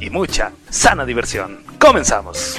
y mucha sana diversión. Comenzamos.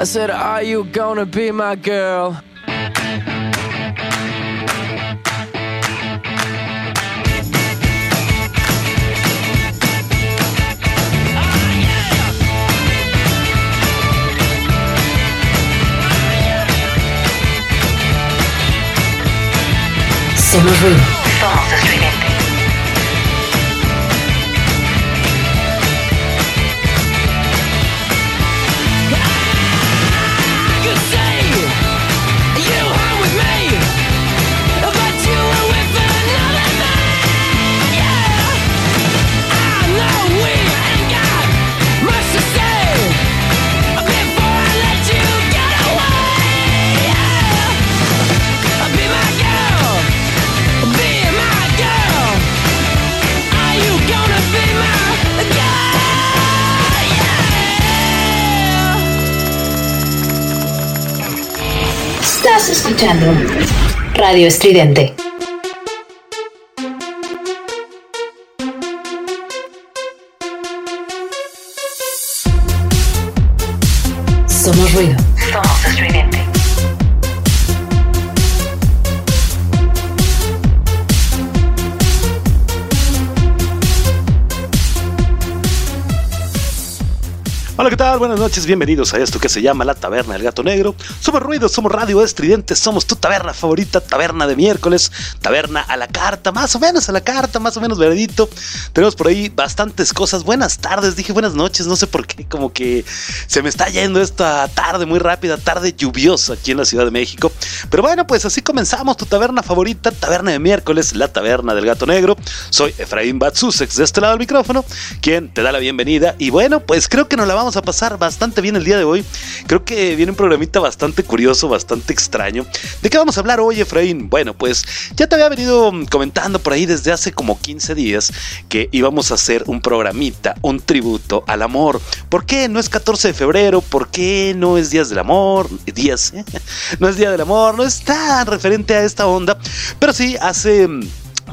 I said, Are you gonna be my girl? Ruido. Somos escuchando Radio Estridente. Noches, bienvenidos a esto que se llama La Taberna del Gato Negro. Somos Ruido, somos Radio Estridente, somos tu taberna favorita, taberna de miércoles, taberna a la carta, más o menos a la carta, más o menos veredito. Tenemos por ahí bastantes cosas. Buenas tardes, dije buenas noches, no sé por qué, como que se me está yendo esta tarde muy rápida, tarde lluviosa aquí en la Ciudad de México. Pero bueno, pues así comenzamos tu taberna favorita, taberna de miércoles, la taberna del Gato Negro. Soy Efraín Batsusex de este lado del micrófono, quien te da la bienvenida. Y bueno, pues creo que nos la vamos a pasar bastante bien el día de hoy. Creo que viene un programita bastante curioso, bastante extraño. ¿De qué vamos a hablar hoy, Efraín? Bueno, pues ya te había venido comentando por ahí desde hace como 15 días que íbamos a hacer un programita, un tributo al amor. ¿Por qué no es 14 de febrero? ¿Por qué no es Días del Amor? Días, no es Día del Amor, no es tan referente a esta onda. Pero sí, hace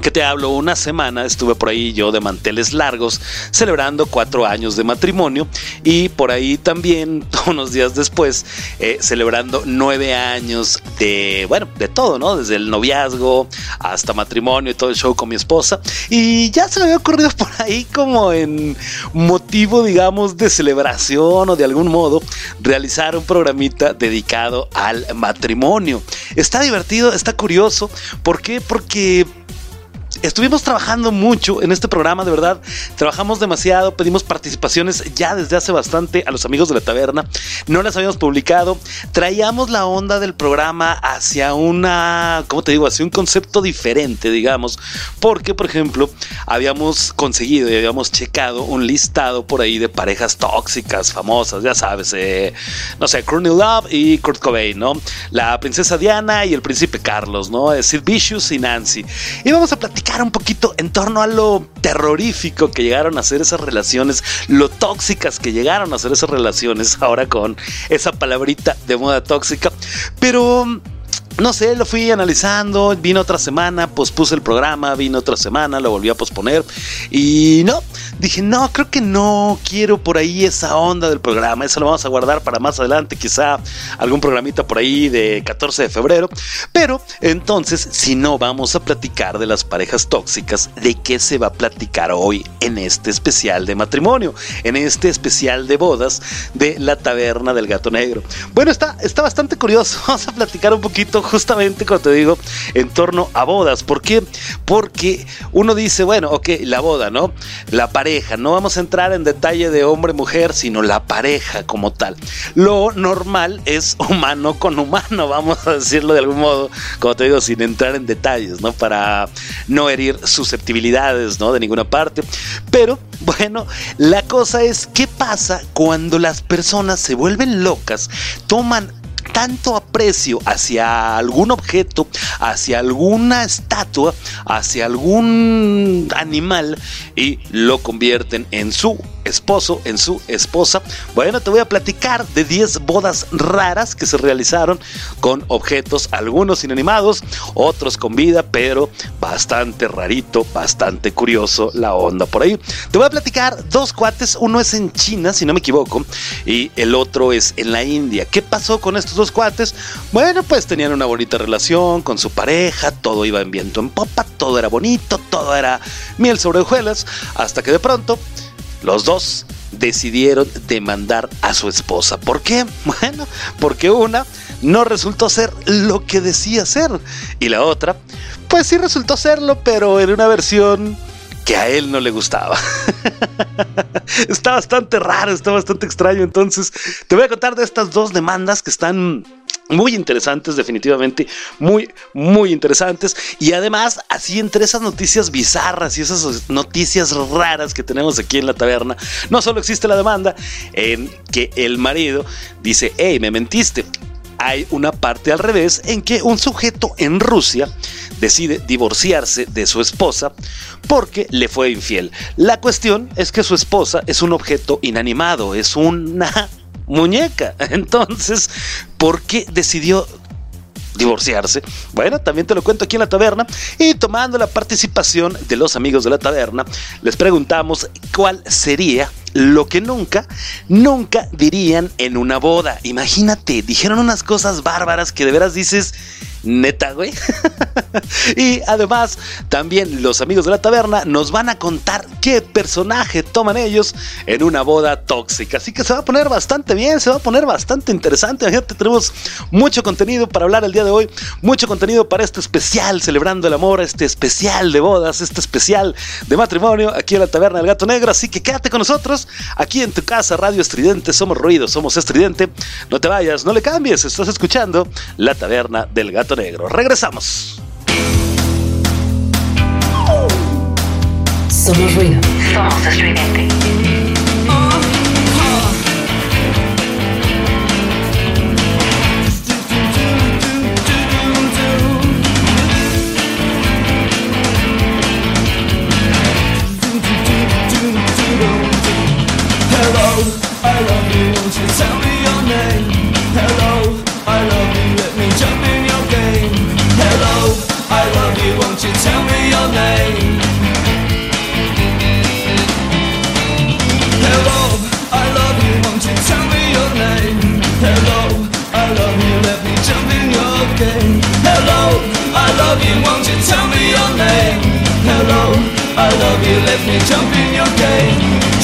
que te hablo, una semana estuve por ahí yo de manteles largos celebrando cuatro años de matrimonio y por ahí también unos días después eh, celebrando nueve años de, bueno, de todo, ¿no? Desde el noviazgo hasta matrimonio y todo el show con mi esposa y ya se me había ocurrido por ahí como en motivo, digamos, de celebración o de algún modo realizar un programita dedicado al matrimonio. Está divertido, está curioso. ¿Por qué? Porque Estuvimos trabajando mucho en este programa, de verdad. Trabajamos demasiado, pedimos participaciones ya desde hace bastante a los amigos de la taberna. No las habíamos publicado. Traíamos la onda del programa hacia una, ¿cómo te digo? Hacia un concepto diferente, digamos. Porque, por ejemplo, habíamos conseguido y habíamos checado un listado por ahí de parejas tóxicas, famosas, ya sabes. Eh, no sé, Courtney Love y Kurt Cobain, ¿no? La princesa Diana y el príncipe Carlos, ¿no? Sid Vicious y Nancy. Y vamos a platicar un poquito en torno a lo terrorífico que llegaron a ser esas relaciones, lo tóxicas que llegaron a ser esas relaciones, ahora con esa palabrita de moda tóxica. Pero no sé, lo fui analizando, vino otra semana, pospuse el programa, vino otra semana, lo volví a posponer y no, dije, no, creo que no quiero por ahí esa onda del programa, eso lo vamos a guardar para más adelante, quizá algún programita por ahí de 14 de febrero, pero entonces, si no vamos a platicar de las parejas tóxicas, ¿de qué se va a platicar hoy en este especial de matrimonio, en este especial de bodas de la taberna del gato negro? Bueno, está, está bastante curioso, vamos a platicar un poquito justamente como te digo, en torno a bodas. ¿Por qué? Porque uno dice, bueno, ok, la boda, ¿no? La pareja, no vamos a entrar en detalle de hombre-mujer, sino la pareja como tal. Lo normal es humano con humano, vamos a decirlo de algún modo, como te digo, sin entrar en detalles, ¿no? Para no herir susceptibilidades, ¿no? De ninguna parte. Pero, bueno, la cosa es, ¿qué pasa cuando las personas se vuelven locas, toman tanto aprecio hacia algún objeto, hacia alguna estatua, hacia algún animal y lo convierten en su esposo, en su esposa. Bueno, te voy a platicar de 10 bodas raras que se realizaron con objetos, algunos inanimados, otros con vida, pero bastante rarito, bastante curioso la onda por ahí. Te voy a platicar dos cuates, uno es en China, si no me equivoco, y el otro es en la India. ¿Qué pasó con estos dos cuates? Bueno, pues tenían una bonita relación con su pareja, todo iba en viento en popa, todo era bonito, todo era miel sobre hojuelas, hasta que de pronto los dos decidieron demandar a su esposa. ¿Por qué? Bueno, porque una no resultó ser lo que decía ser y la otra, pues sí resultó serlo, pero en una versión que a él no le gustaba. está bastante raro, está bastante extraño. Entonces, te voy a contar de estas dos demandas que están muy interesantes, definitivamente, muy, muy interesantes. Y además, así entre esas noticias bizarras y esas noticias raras que tenemos aquí en la taberna, no solo existe la demanda en que el marido dice, hey, me mentiste. Hay una parte al revés en que un sujeto en Rusia decide divorciarse de su esposa porque le fue infiel. La cuestión es que su esposa es un objeto inanimado, es una muñeca. Entonces, ¿por qué decidió divorciarse? Bueno, también te lo cuento aquí en la taberna y tomando la participación de los amigos de la taberna, les preguntamos cuál sería lo que nunca, nunca dirían en una boda. Imagínate, dijeron unas cosas bárbaras que de veras dices, Neta, güey. y además, también los amigos de la taberna nos van a contar qué personaje toman ellos en una boda tóxica. Así que se va a poner bastante bien, se va a poner bastante interesante. Fíjate, tenemos mucho contenido para hablar el día de hoy, mucho contenido para este especial celebrando el amor, este especial de bodas, este especial de matrimonio aquí en la taberna del gato negro. Así que quédate con nosotros aquí en tu casa, Radio Estridente. Somos ruido, somos estridente. No te vayas, no le cambies. Estás escuchando la taberna del gato negro. Regresamos. Somos ruido. Somos I love you, let me jump in your game.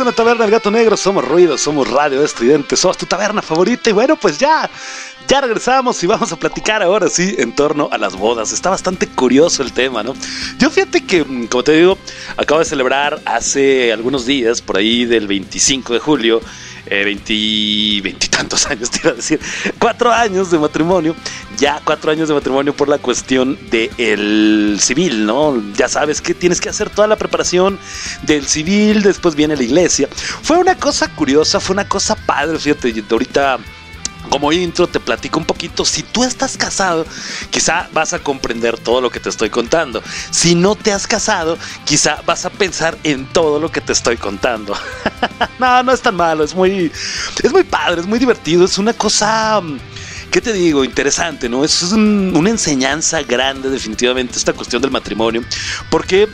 En la taberna del gato negro. Somos ruido, somos radio estridente, somos tu taberna favorita. Y bueno, pues ya, ya regresamos y vamos a platicar ahora sí en torno a las bodas. Está bastante curioso el tema, ¿no? Yo fíjate que, mm, como te digo, acabo de celebrar hace algunos días, por ahí del 25 de julio, eh, 20, veintitantos años, te iba a decir, cuatro años de matrimonio, ya cuatro años de matrimonio por la cuestión del civil, ¿no? Ya sabes que tienes que hacer toda la preparación del civil, después viene la iglesia. Fue una cosa curiosa, fue una cosa padre, fíjate, ahorita como intro te platico un poquito. Si tú estás casado, quizá vas a comprender todo lo que te estoy contando. Si no te has casado, quizá vas a pensar en todo lo que te estoy contando. no, no es tan malo, es muy, es muy padre, es muy divertido, es una cosa... ¿Qué te digo? Interesante, ¿no? Es un- una enseñanza grande definitivamente esta cuestión del matrimonio. ¿Por qué?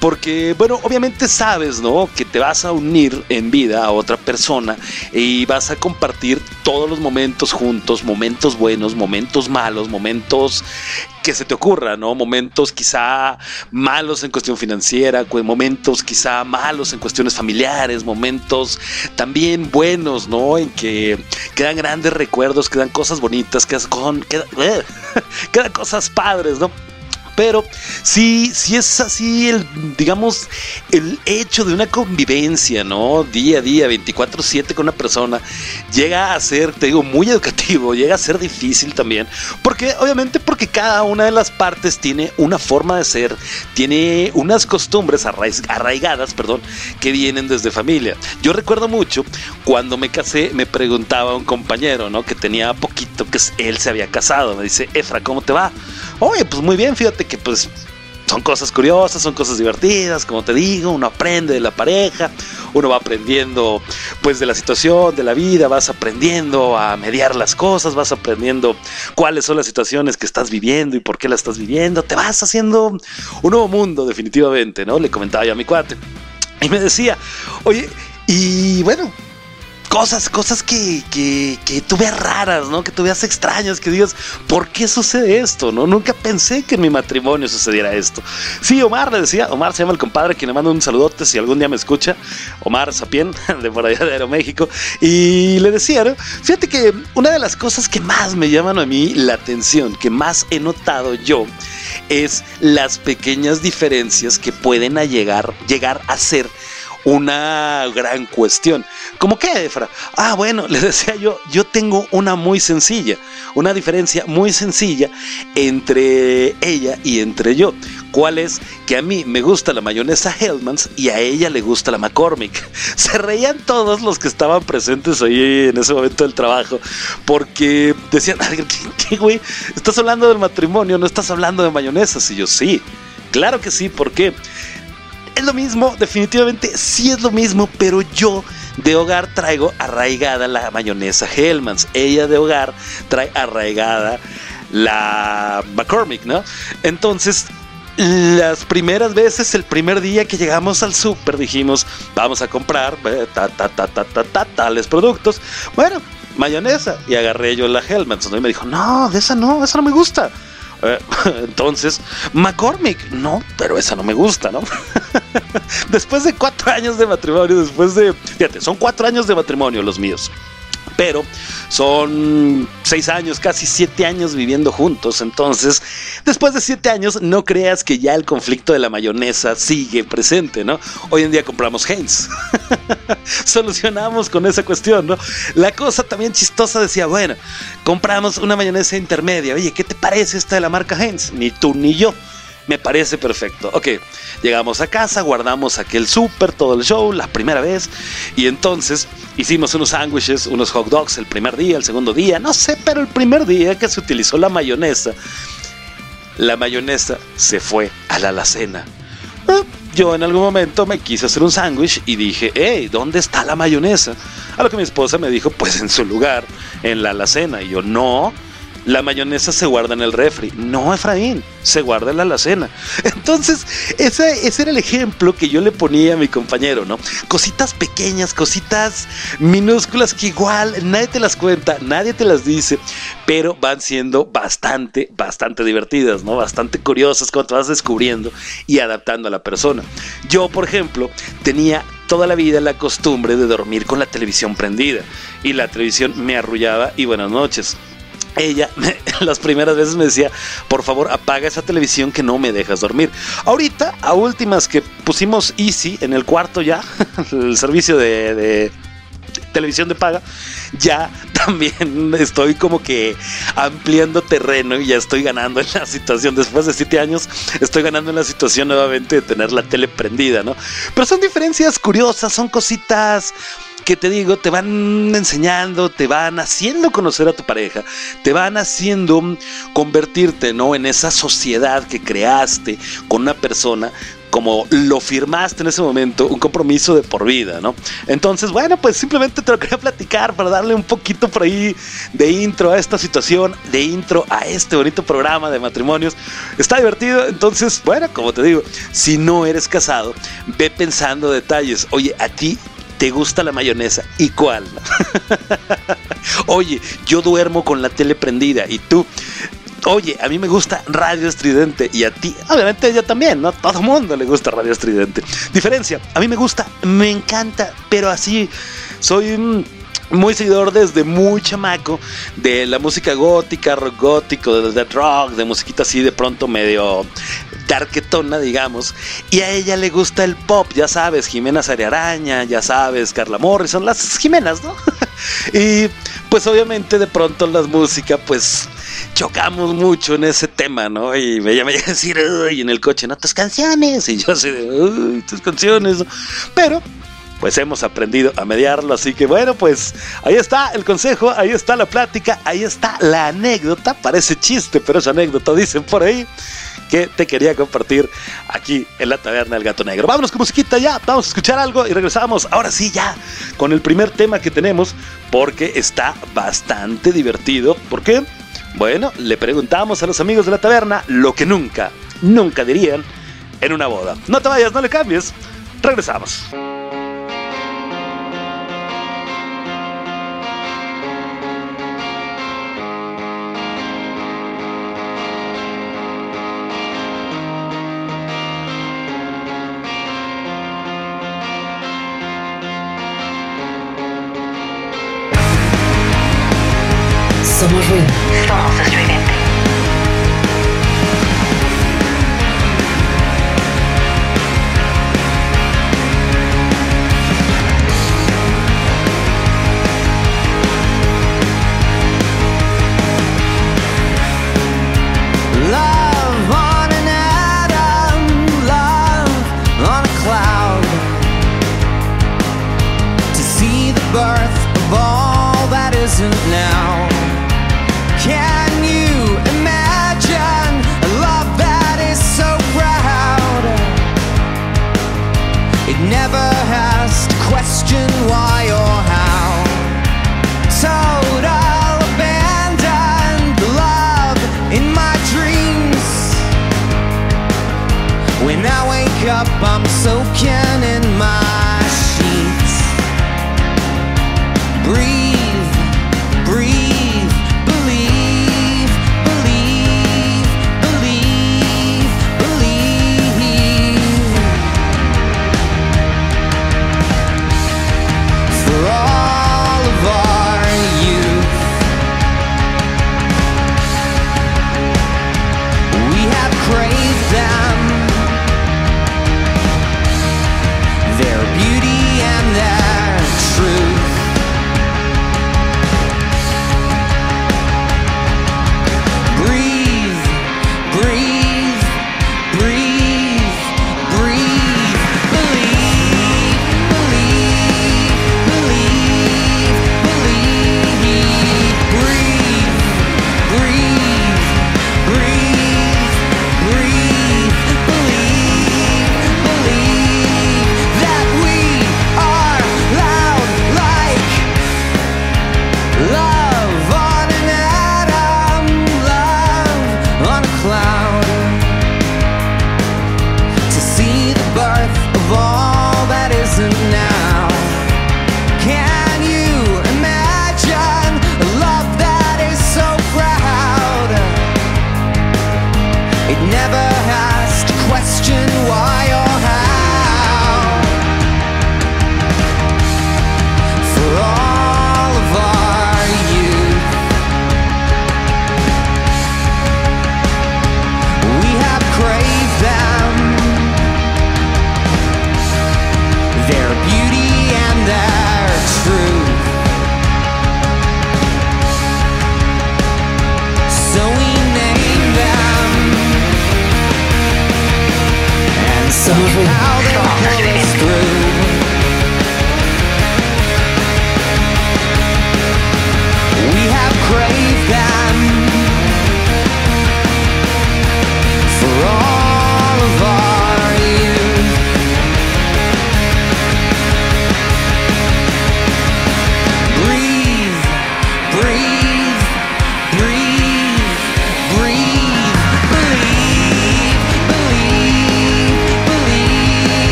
Porque, bueno, obviamente sabes, ¿no? Que te vas a unir en vida a otra persona y vas a compartir todos los momentos juntos, momentos buenos, momentos malos, momentos que se te ocurran, ¿no? Momentos quizá malos en cuestión financiera, momentos quizá malos en cuestiones familiares, momentos también buenos, ¿no? En que quedan grandes recuerdos, quedan cosas bonitas, quedan, con- queda- quedan cosas padres, ¿no? Pero sí, sí es así el, digamos, el hecho de una convivencia, ¿no? Día a día, 24/7 con una persona, llega a ser, te digo, muy educativo, llega a ser difícil también, porque obviamente porque cada una de las partes tiene una forma de ser, tiene unas costumbres arraigadas, perdón, que vienen desde familia. Yo recuerdo mucho cuando me casé, me preguntaba un compañero, ¿no? Que tenía poquito que él se había casado, me dice, Efra, ¿cómo te va? Oye, pues muy bien, fíjate que pues son cosas curiosas, son cosas divertidas, como te digo, uno aprende de la pareja, uno va aprendiendo pues de la situación, de la vida, vas aprendiendo a mediar las cosas, vas aprendiendo cuáles son las situaciones que estás viviendo y por qué las estás viviendo, te vas haciendo un nuevo mundo definitivamente, ¿no? Le comentaba yo a mi cuate y me decía, oye, y bueno, cosas, cosas que, que, que tú veas raras, ¿no? Que tú veas extrañas, que digas, ¿por qué sucede esto? ¿No? Nunca pensé que en mi matrimonio sucediera esto. Sí, Omar le decía, Omar se llama el compadre, quien le manda un saludote si algún día me escucha, Omar Sapien, de por allá de Aeroméxico, y le decía, ¿no? Fíjate que una de las cosas que más me llaman a mí la atención, que más he notado yo, es las pequeñas diferencias que pueden llegar, llegar a ser una gran cuestión. ¿Cómo qué, Efra? Ah, bueno, le decía yo, yo tengo una muy sencilla, una diferencia muy sencilla entre ella y entre yo. ¿Cuál es? Que a mí me gusta la mayonesa Hellmann's y a ella le gusta la McCormick. Se reían todos los que estaban presentes ahí en ese momento del trabajo porque decían, "Ay, ¿qué, qué, güey? Estás hablando del matrimonio, no estás hablando de mayonesas. Y yo, sí, claro que sí, ¿por qué? Es lo mismo, definitivamente sí es lo mismo, pero yo de hogar traigo arraigada la mayonesa Hellmann's. Ella de hogar trae arraigada la McCormick, ¿no? Entonces, las primeras veces, el primer día que llegamos al súper, dijimos, vamos a comprar eh, ta, ta, ta, tales productos. Bueno, mayonesa. Y agarré yo la Hellmann's, ¿no? Y me dijo, no, de esa no, esa no me gusta. Eh, Entonces, McCormick, no, pero esa no me gusta, ¿no? después de cuatro años de matrimonio, después de, fíjate, son cuatro años de matrimonio los míos. Pero son seis años, casi siete años viviendo juntos. Entonces, después de siete años, no creas que ya el conflicto de la mayonesa sigue presente, ¿no? Hoy en día compramos Heinz. Solucionamos con esa cuestión, ¿no? La cosa también chistosa decía, bueno, compramos una mayonesa intermedia. Oye, ¿qué te parece esta de la marca Heinz? Ni tú ni yo. Me parece perfecto. Ok, llegamos a casa, guardamos aquel súper, todo el show, la primera vez. Y entonces hicimos unos sándwiches, unos hot dogs el primer día, el segundo día, no sé, pero el primer día que se utilizó la mayonesa, la mayonesa se fue a la alacena. Ah, Yo en algún momento me quise hacer un sándwich y dije, hey, ¿dónde está la mayonesa? A lo que mi esposa me dijo, pues en su lugar, en la alacena. Y yo, no, la mayonesa se guarda en el refri. No, Efraín, se guarda en la alacena. Entonces, ese, ese era el ejemplo que yo le ponía a mi compañero, ¿no? Cositas pequeñas, cositas minúsculas que igual nadie te las cuenta, nadie te las dice, pero van siendo bastante, bastante divertidas, ¿no? Bastante curiosas cuando te vas descubriendo y adaptando a la persona. Yo, por ejemplo, tenía toda la vida la costumbre de dormir con la televisión prendida y la televisión me arrullaba y buenas noches ella las primeras veces me decía, por favor apaga esa televisión que no me dejas dormir. Ahorita, a últimas que pusimos Easy en el cuarto ya, el servicio de televisión de paga, ya también estoy como que ampliando terreno y ya estoy ganando en la situación. Después de siete años, estoy ganando en la situación nuevamente de tener la tele prendida, ¿no? Pero son diferencias curiosas, son cositas que te digo, te van enseñando, te van haciendo conocer a tu pareja, te van haciendo convertirte, ¿no? En esa sociedad que creaste con una persona como lo firmaste en ese momento, un compromiso de por vida, ¿no? Entonces, bueno, pues simplemente te lo quería platicar para darle un poquito por ahí de intro a esta situación, de intro a este bonito programa de matrimonios. Está divertido, entonces, bueno, como te digo, si no eres casado, ve pensando detalles. Oye, a ti te gusta la mayonesa y cuál. Oye, yo duermo con la tele prendida y tú Oye, a mí me gusta Radio Estridente y a ti, obviamente a ella también, ¿no? Todo el mundo le gusta Radio Estridente. Diferencia, a mí me gusta, me encanta, pero así soy un muy seguidor desde muy chamaco de la música gótica, rock gótico, de death rock, de musiquita así de pronto medio darketona, digamos. Y a ella le gusta el pop, ya sabes, Jimena Sariaraña, ya sabes, Carla Morrison, las Jimenas, ¿no? y pues obviamente de pronto las músicas, pues chocamos mucho en ese tema, ¿no? Y ella me llega a decir, uy, en el coche, ¿no? Tus canciones. Y yo así de, uy, tus canciones. Pero pues hemos aprendido a mediarlo. Así que bueno, pues ahí está el consejo, ahí está la plática, ahí está la anécdota. Parece chiste, pero es anécdota, dicen por ahí. Que te quería compartir aquí en la taberna del gato negro. Vámonos con musiquita ya, vamos a escuchar algo y regresamos. Ahora sí, ya con el primer tema que tenemos, porque está bastante divertido. ¿Por qué? Bueno, le preguntamos a los amigos de la taberna lo que nunca, nunca dirían en una boda. No te vayas, no le cambies. Regresamos.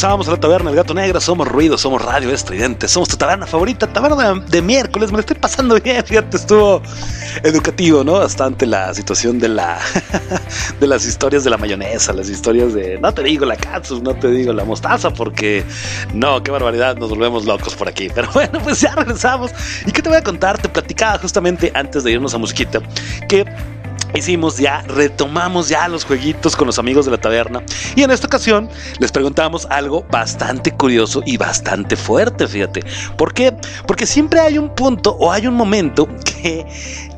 Y regresamos a la taberna El Gato Negro. Somos ruido, somos radio estridente. Somos tu taberna favorita, taberna de, miércoles. Me lo estoy pasando bien. Fíjate, estuvo educativo, ¿no? Bastante la situación de la de las historias de la mayonesa, las historias de no te digo la catsup, no te digo la mostaza, porque no, qué barbaridad, nos volvemos locos por aquí. Pero bueno, pues ya regresamos. ¿Y qué te voy a contar? Te platicaba justamente antes de irnos a musiquita que Hicimos ya, retomamos ya los jueguitos con los amigos de la taberna y en esta ocasión les preguntamos algo bastante curioso y bastante fuerte, fíjate. ¿Por qué? Porque siempre hay un punto o hay un momento que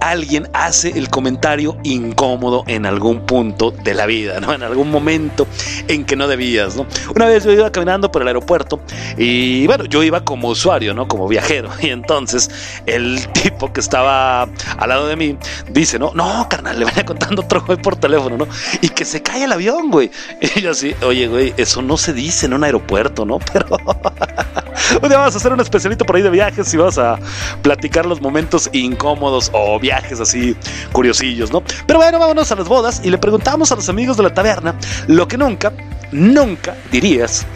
alguien hace el comentario incómodo en algún punto de la vida, ¿no? En algún momento en que no debías, ¿no? Una vez yo iba caminando por el aeropuerto y bueno, yo iba como usuario, ¿no? Como viajero y entonces el tipo que estaba al lado de mí dice, no, no, carnal, le venía contando otro güey por teléfono, ¿no? Y que se cae el avión, güey. Y yo así, oye, güey, eso no se dice en un aeropuerto, ¿no? Pero un día vamos a hacer un especialito por ahí de viajes y vamos a platicar los momentos incómodos o viajes así curiosillos, ¿no? Pero bueno, vámonos a las bodas y le preguntamos a los amigos de la taberna lo que nunca, nunca dirías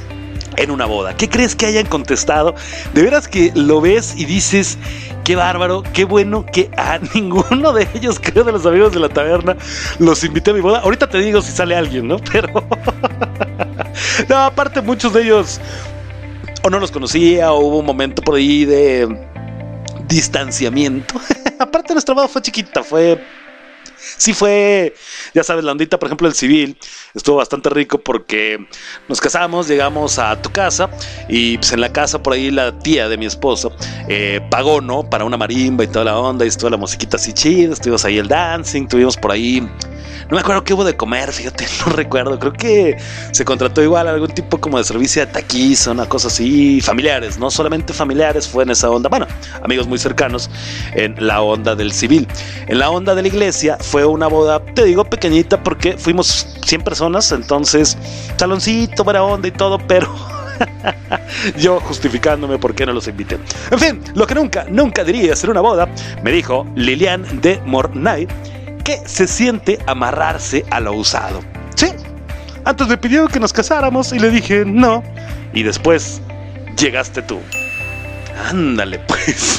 en una boda. ¿Qué crees que hayan contestado? De veras que lo ves y dices, qué bárbaro, qué bueno que a ninguno de ellos, creo, de los amigos de la taberna, los invité a mi boda. Ahorita te digo si sale alguien, ¿no? Pero... no, aparte muchos de ellos o no los conocía o hubo un momento por ahí de distanciamiento. aparte nuestra boda fue chiquita, fue sí fue, ya sabes, la ondita, por ejemplo, el civil, estuvo bastante rico porque nos casamos, llegamos a tu casa y pues en la casa por ahí la tía de mi esposo eh, pagó, ¿no? Para una marimba y toda la onda y estuvo la musiquita así chida, estuvimos ahí el dancing, tuvimos por ahí... No me acuerdo qué hubo de comer, fíjate, no recuerdo. Creo que se contrató igual algún tipo como de servicio de taquiza, una cosa así. Familiares, no solamente familiares, fue en esa onda. Bueno, amigos muy cercanos en la onda del civil. En la onda de la iglesia fue una boda, te digo, pequeñita porque fuimos 100 personas, entonces saloncito, buena onda y todo, pero yo justificándome por qué no los invité. En fin, lo que nunca, nunca diría ser una boda, me dijo Lilian de Mornay, que se siente amarrarse a lo usado. Sí, antes me pidió que nos casáramos y le dije no, y después llegaste tú. Ándale, pues.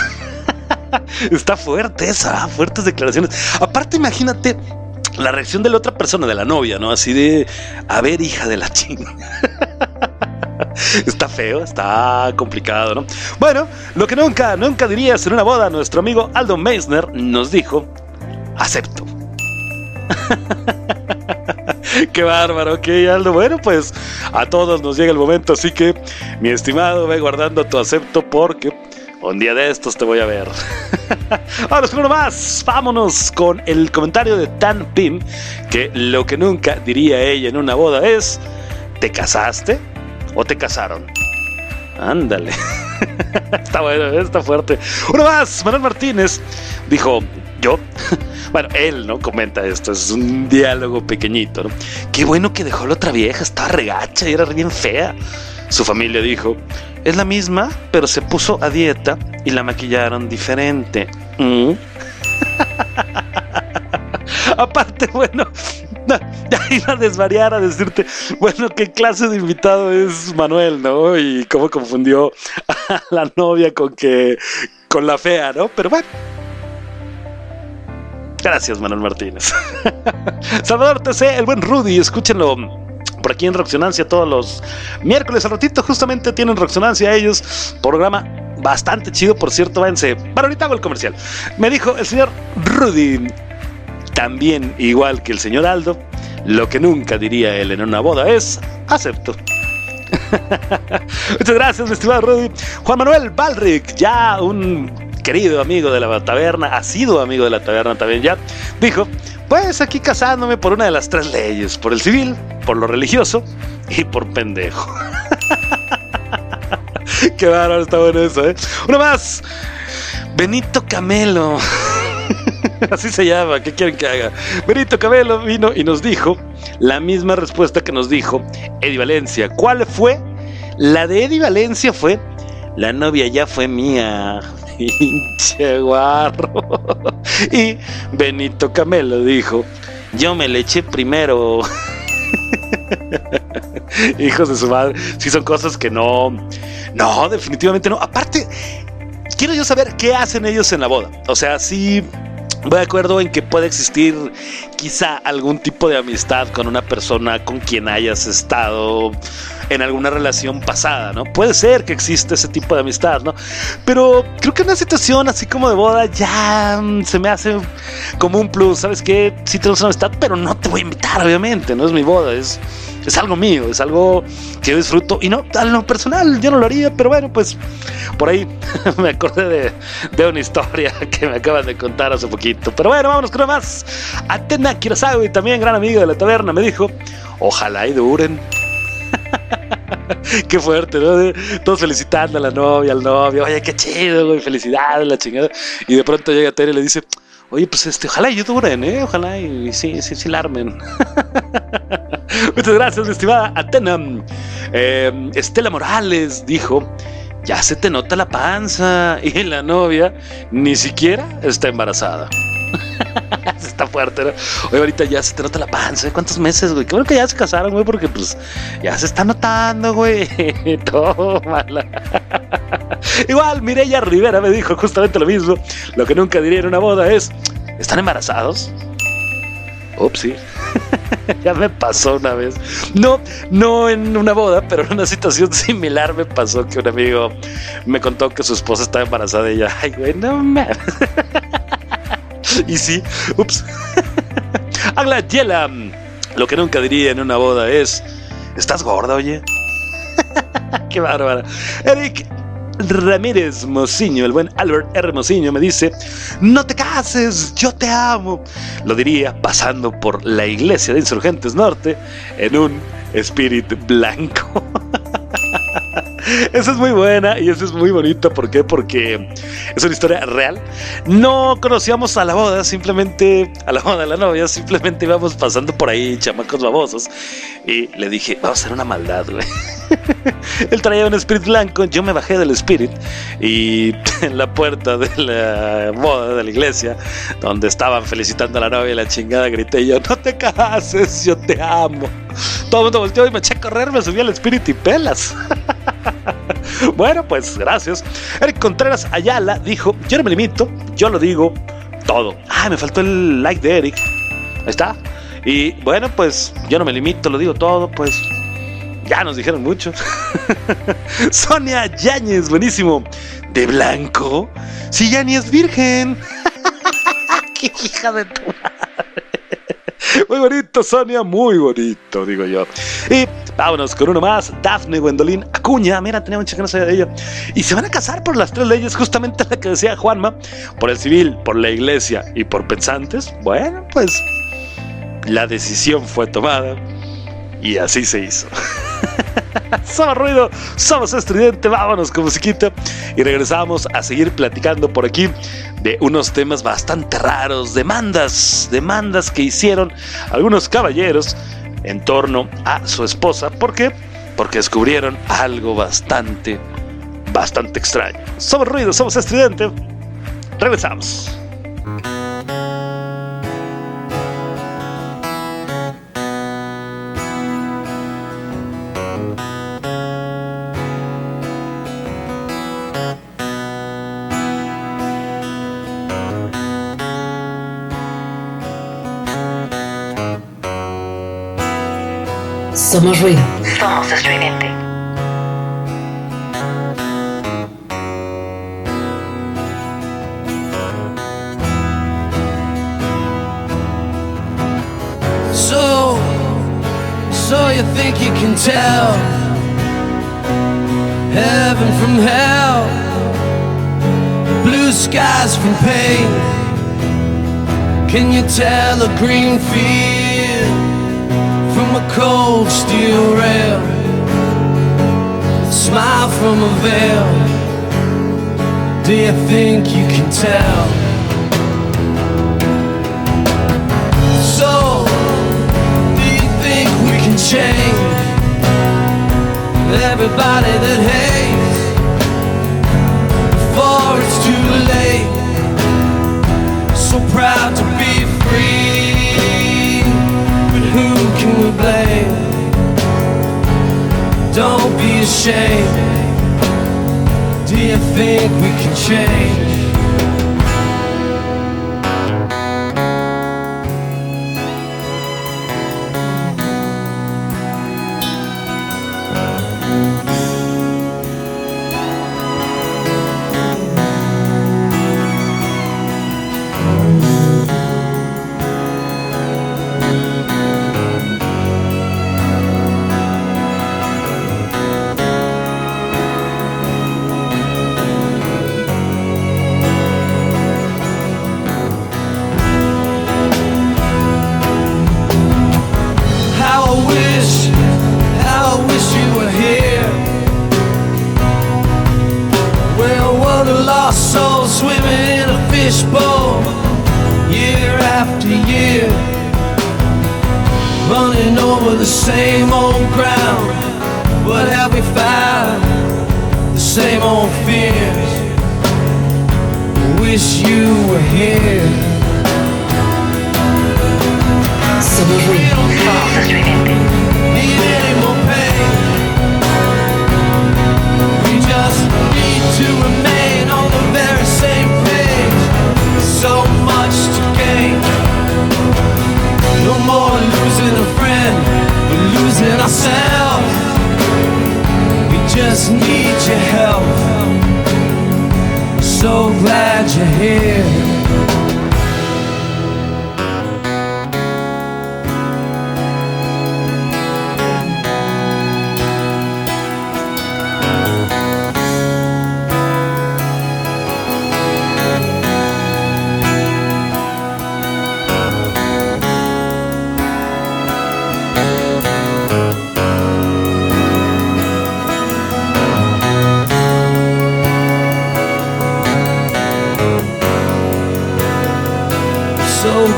Está fuerte esa, fuertes declaraciones. Aparte, imagínate la reacción de la otra persona, de la novia, ¿no? Así de, a ver, hija de la chinga. Está feo, está complicado, ¿no? Bueno, lo que nunca, nunca dirías en una boda, nuestro amigo Aldo Meisner nos dijo, acepto. Qué bárbaro, ok, Aldo. Bueno, pues a todos nos llega el momento, así que, mi estimado, ve guardando tu acepto porque un día de estos te voy a ver. Vámonos con uno más. Vámonos con el comentario de Tan Pim, que lo que nunca diría ella en una boda es, ¿te casaste o te casaron? Ándale. está bueno, está fuerte. Uno más. Manuel Martínez dijo, yo. Bueno, él, ¿no? Comenta esto, es un diálogo pequeñito, ¿no? Qué bueno que dejó la otra vieja, estaba regacha y era bien fea. Su familia dijo, es la misma, pero se puso a dieta y la maquillaron diferente. ¿Mm? Aparte, bueno, ya iba a desvariar a decirte, bueno, qué clase de invitado es Manuel, ¿no? Y cómo confundió a la novia con que con la fea, ¿no? Pero bueno. Gracias, Manuel Martínez. Salvador TC, el buen Rudy, escúchenlo por aquí en Roxonancia todos los miércoles. Al ratito justamente tienen Roxonancia ellos. Programa bastante chido, por cierto, váyanse. Para ahorita hago el comercial. Me dijo el señor Rudy, también igual que el señor Aldo, lo que nunca diría él en una boda es acepto. Muchas gracias, mi estimado Rudy. Juan Manuel Balric, ya un querido amigo de la taberna, ha sido amigo de la taberna también ya, dijo, pues aquí casándome por una de las tres leyes, por el civil, por lo religioso y por pendejo. Qué bárbaro, está bueno eso, ¿eh? Uno más. Benito Camelo. Así se llama, ¿qué quieren que haga? Benito Camelo vino y nos dijo la misma respuesta que nos dijo Eddie Valencia. ¿Cuál fue? La de Eddie Valencia fue, la novia ya fue mía. Pinche guarro. Y Benito Camelo dijo, yo me le eché primero. Hijos de su madre. Sí, son cosas que no. No, definitivamente no. Aparte, quiero yo saber qué hacen ellos en la boda. O sea, sí. Voy de acuerdo en que puede existir quizá algún tipo de amistad con una persona con quien hayas estado en alguna relación pasada, ¿no? Puede ser que existe ese tipo de amistad, ¿no? Pero creo que una situación así como de boda ya mm, se me hace como un plus, ¿sabes qué? Sí tenemos una amistad, pero no te voy a invitar, obviamente, no es mi boda, es, es algo mío, es algo que yo disfruto y no, a lo personal yo no lo haría, pero bueno, pues por ahí me acordé de, de una historia que me acaban de contar hace poquito. Pero bueno, vámonos con más. Atena Kirasawa, también gran amigo de la taberna, me dijo, ojalá y duren. qué fuerte, ¿no? Todos felicitando a la novia, al novio, oye, qué chido, güey, felicidades, la chingada. Y de pronto llega Tere y le dice, oye, pues este, ojalá y duren, ¿eh? Ojalá y, sí, sí, sí la armen. Muchas gracias, mi estimada Atena. Eh, Estela Morales dijo, ya se te nota la panza. Y la novia ni siquiera está embarazada. Está fuerte, ¿no? Oye, ahorita ya se te nota la panza. ¿eh? ¿Cuántos meses, güey? Qué bueno que ya se casaron, güey, porque pues ya se está notando, güey. Tómala. Igual, Mireya Rivera me dijo justamente lo mismo. Lo que nunca diría en una boda es: ¿están embarazados? Ups, ya me pasó una vez. No, no en una boda, pero en una situación similar me pasó que un amigo me contó que su esposa estaba embarazada y ella, ay, güey, no mames. y sí, ups. Agla Yela, lo que nunca diría en una boda es, ¿estás gorda, oye? Qué bárbara. Eric Ramírez Mociño, el buen Albert R. Mociño, me dice: No te cases, yo te amo. Lo diría pasando por la iglesia de Insurgentes Norte en un espíritu blanco. Esa es muy buena y eso es muy bonito. ¿Por qué? Porque es una historia real. No conocíamos a la boda, simplemente a la boda de la novia, simplemente íbamos pasando por ahí, chamacos babosos. Y le dije, vamos a hacer una maldad, güey. Él traía un spirit blanco, yo me bajé del spirit y en la puerta de la boda de la iglesia, donde estaban felicitando a la novia y la chingada, grité yo, no te cases, yo te amo. Todo el mundo volteó y me eché a correr, me subí al spirit y pelas. bueno, pues gracias. Eric Contreras Ayala dijo, yo no me limito, yo lo digo todo. Ah, me faltó el like de Eric. Ahí está. Y bueno, pues yo no me limito, lo digo todo, pues ya nos dijeron mucho. Sonia Yáñez, buenísimo. ¿De blanco? Si ya ni es virgen. ¡Qué hija de tu madre! Muy bonito, Sonia, muy bonito, digo yo. Y vámonos con uno más. Dafne Gwendolyn Acuña. Mira, tenía mucha sabía de ella. Y se van a casar por las tres leyes, justamente la que decía Juanma: por el civil, por la iglesia y por pensantes. Bueno, pues la decisión fue tomada. Y así se hizo. somos ruido, somos estridente, vámonos con musiquita y regresamos a seguir platicando por aquí de unos temas bastante raros, demandas, demandas que hicieron algunos caballeros en torno a su esposa. ¿Por qué? Porque descubrieron algo bastante, bastante extraño. Somos ruido, somos estridente. Regresamos. Somos ruido. Somos estridente. So, so you think you can tell heaven from hell, blue skies from pain? Can you tell a green field from a cold steel rail? Smile from a veil. Do you think you can tell? So, do you think we can change everybody that hates before it's too late? So proud to be free, blame? Don't be ashamed. Do you think we can change?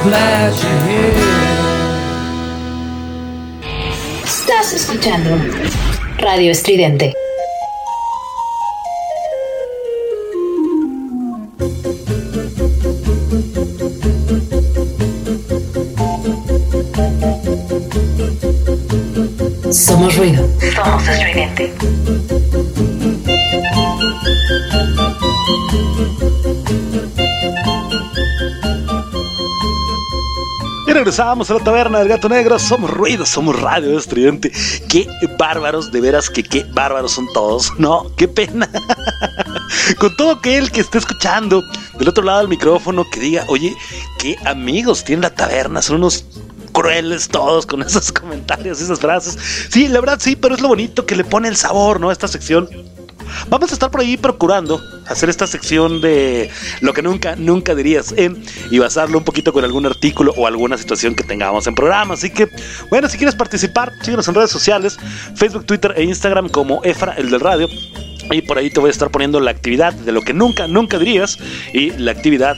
Glad you're here. Estás escuchando Radio Estridente. Somos ruido. Somos estridente. Regresamos a la taberna del gato negro. Somos ruido, somos radio estridente. Qué bárbaros, de veras que qué bárbaros son todos. No, qué pena. Con todo aquel que esté escuchando del otro lado del micrófono que diga, oye, qué amigos tiene la taberna. Son unos crueles todos con esos comentarios, esas frases. Sí, la verdad sí, pero es lo bonito que le pone el sabor, ¿no? Esta sección. Vamos a estar por ahí procurando hacer esta sección de lo que nunca, nunca dirías en y basarlo un poquito con algún artículo o alguna situación que tengamos en programa. Así que, bueno, si quieres participar, síguenos en redes sociales, Facebook, Twitter e Instagram como Efra, el del radio. Y por ahí te voy a estar poniendo la actividad de lo que nunca, nunca dirías y la actividad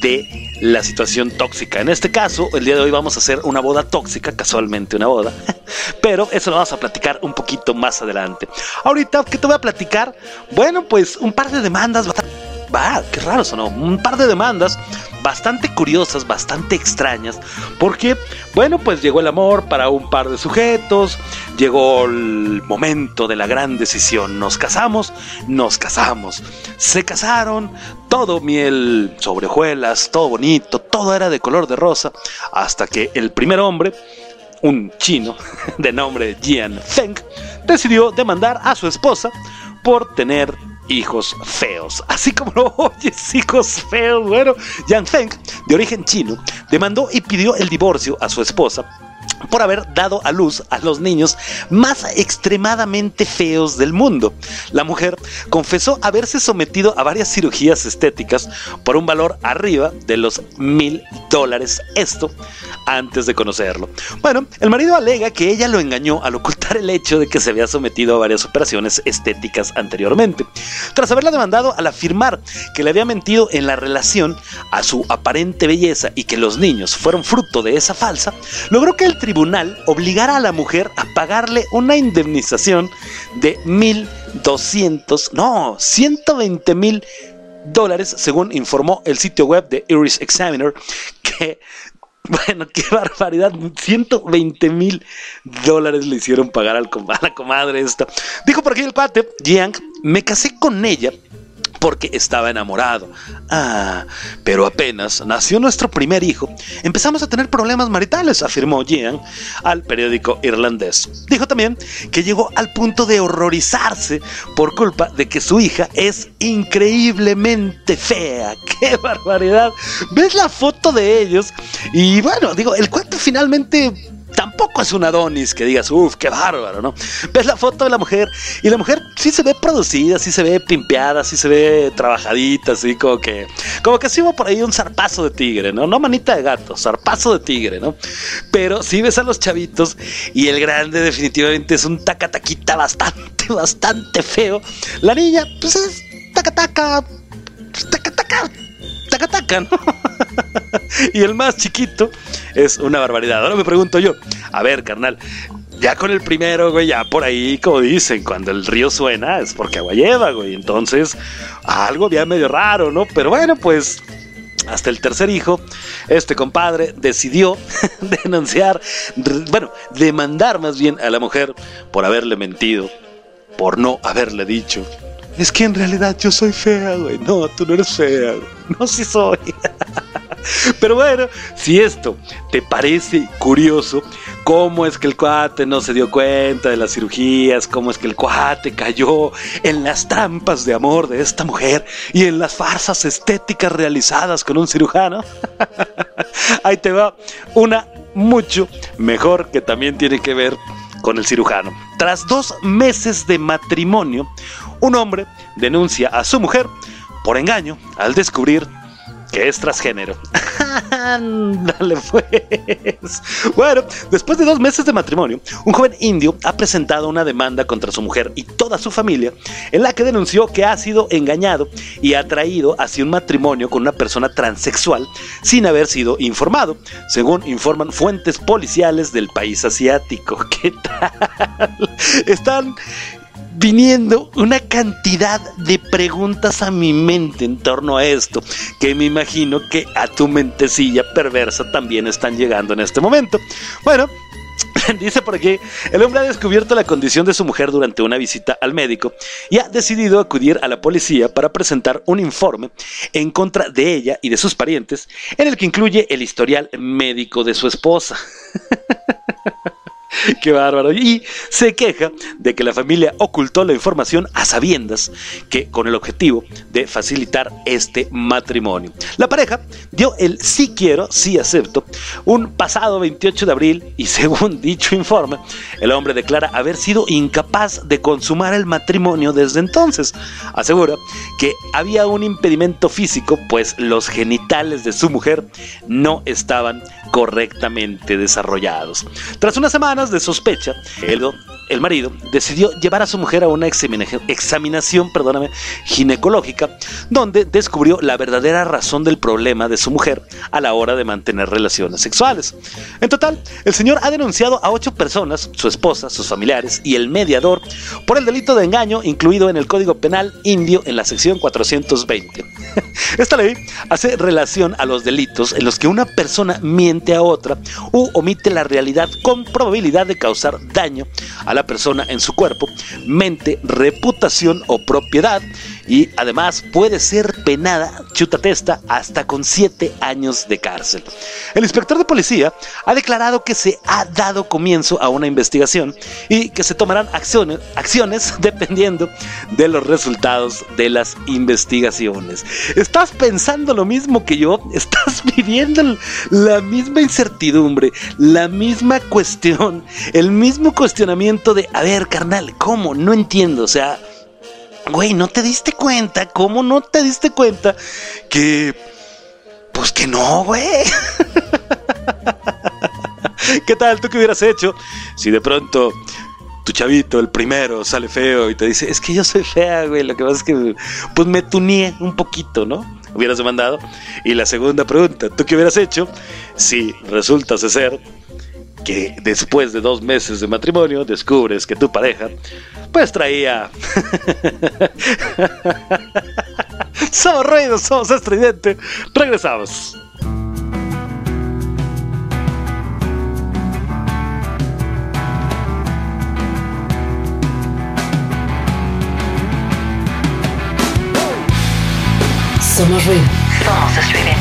de la situación tóxica. En este caso, el día de hoy vamos a hacer una boda tóxica, casualmente una boda, pero eso lo vamos a platicar un poquito más adelante. Ahorita, ¿qué te voy a platicar? Bueno, pues un par de demandas bastante... Va, qué raro sonó. Un par de demandas bastante curiosas, bastante extrañas, porque, bueno, pues llegó el amor para un par de sujetos, llegó el momento de la gran decisión, nos casamos, nos casamos, se casaron, todo miel sobre hojuelas, todo bonito, todo era de color de rosa, hasta que el primer hombre, un chino de nombre Jian Feng, decidió demandar a su esposa por tener hijos feos. Así como lo oyes, hijos feos. Bueno, Yang Feng, de origen chino, demandó y pidió el divorcio a su esposa por haber dado a luz a los niños más extremadamente feos del mundo. La mujer confesó haberse sometido a varias cirugías estéticas por un valor arriba de los mil dólares. Esto antes de conocerlo. Bueno, el marido alega que ella lo engañó al ocultar el hecho de que se había sometido a varias operaciones estéticas anteriormente. Tras haberla demandado al afirmar que le había mentido en la relación a su aparente belleza y que los niños fueron fruto de esa falsa, logró que el tribunal obligara a la mujer a pagarle una indemnización de 1.200, no, 120 mil dólares, según informó el sitio web de Iris Examiner, que bueno, qué barbaridad. 120 mil dólares le hicieron pagar al comadre esta. Dijo por aquí el cuate, Jiang, me casé con ella porque estaba enamorado. Ah, pero apenas nació nuestro primer hijo, empezamos a tener problemas maritales, afirmó Jean al periódico irlandés. Dijo también que llegó al punto de horrorizarse por culpa de que su hija es increíblemente fea. ¡Qué barbaridad! ¿Ves la foto de ellos? Y bueno, digo, el cuento finalmente tampoco es un Adonis que digas, uff, qué bárbaro, ¿no? Ves la foto de la mujer y la mujer sí se ve producida, sí se ve pimpeada, sí se ve trabajadita, así como que, como que sí hubo por ahí un zarpazo de tigre, ¿no? No manita de gato, zarpazo de tigre, ¿no? Pero sí ves a los chavitos y el grande definitivamente es un tacataquita bastante, bastante feo. La niña, pues es tacataca, tacataca, tacataca, ¿no? y el más chiquito es una barbaridad. Ahora me pregunto yo, a ver, carnal, ya con el primero, güey, ya por ahí, como dicen, cuando el río suena es porque agua lleva, güey. Entonces, algo había medio raro, ¿no? Pero bueno, pues hasta el tercer hijo, este compadre decidió denunciar, bueno, demandar más bien a la mujer por haberle mentido, por no haberle dicho. Es que en realidad yo soy fea, güey. No, tú no eres fea. Güey. No, sí soy. Pero bueno, si esto te parece curioso, cómo es que el cuate no se dio cuenta de las cirugías, cómo es que el cuate cayó en las trampas de amor de esta mujer y en las farsas estéticas realizadas con un cirujano, ahí te va una mucho mejor que también tiene que ver con el cirujano. Tras dos meses de matrimonio, un hombre denuncia a su mujer por engaño al descubrir que es transgénero. Dale pues. Bueno, después de dos meses de matrimonio, un joven indio ha presentado una demanda contra su mujer y toda su familia, en la que denunció que ha sido engañado y atraído hacia un matrimonio con una persona transexual sin haber sido informado, según informan fuentes policiales del país asiático. ¿Qué tal? Están viniendo una cantidad de preguntas a mi mente en torno a esto, que me imagino que a tu mentecilla perversa también están llegando en este momento. Bueno, Dice por aquí, el hombre ha descubierto la condición de su mujer durante una visita al médico y ha decidido acudir a la policía para presentar un informe en contra de ella y de sus parientes, en el que incluye el historial médico de su esposa. Qué bárbaro. Y se queja de que la familia ocultó la información a sabiendas que con el objetivo de facilitar este matrimonio. La pareja dio el sí quiero, sí acepto, un pasado 28 de abril y según dicho informe, el hombre declara haber sido incapaz de consumar el matrimonio desde entonces. Asegura que había un impedimento físico, pues los genitales de su mujer no estaban correctamente desarrollados. Tras unas semanas de sospecha, el, el marido decidió llevar a su mujer a una examinación perdóname, ginecológica, donde descubrió la verdadera razón del problema de su mujer a la hora de mantener relaciones sexuales. En total, el señor ha denunciado a ocho personas, su esposa, sus familiares y el mediador, por el delito de engaño incluido en el Código Penal indio en la sección 420. Esta ley hace relación a los delitos en los que una persona miente a otra u omite la realidad con probabilidad de causar daño a la persona en su cuerpo, mente, reputación o propiedad y además puede ser penada, chuta testa, hasta con 7 años de cárcel. El inspector de policía ha declarado que se ha dado comienzo a una investigación y que se tomarán acciones, acciones dependiendo de los resultados de las investigaciones. ¿Estás pensando lo mismo que yo? ¿Estás viviendo la misma incertidumbre, la misma cuestión, el mismo cuestionamiento de, a ver, carnal, ¿cómo? No entiendo, o sea... Güey, ¿no te diste cuenta? ¿Cómo no te diste cuenta que... Pues que no, güey. ¿Qué tal? ¿Tú qué hubieras hecho si de pronto tu chavito, el primero, sale feo y te dice, es que yo soy fea, güey, lo que pasa es que pues me tuneé un poquito, ¿no? Hubieras demandado. Y la segunda pregunta, ¿tú qué hubieras hecho si resultas de ser que después de dos meses de matrimonio descubres que tu pareja pues traía... somos ruidos, somos estridente. Regresamos. Somos ruidos. Somos estridente.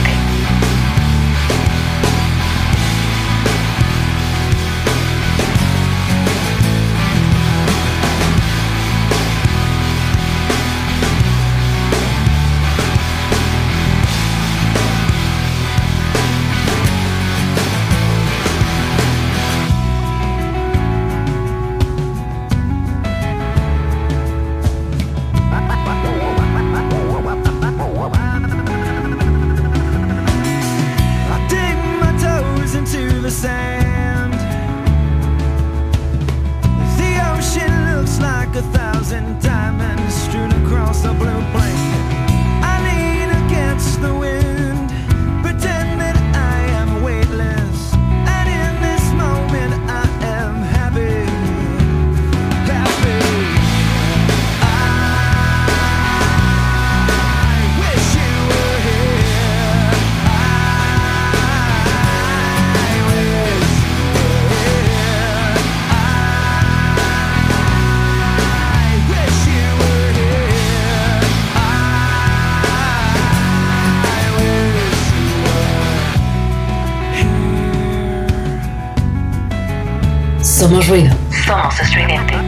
ruido. Somos estridente.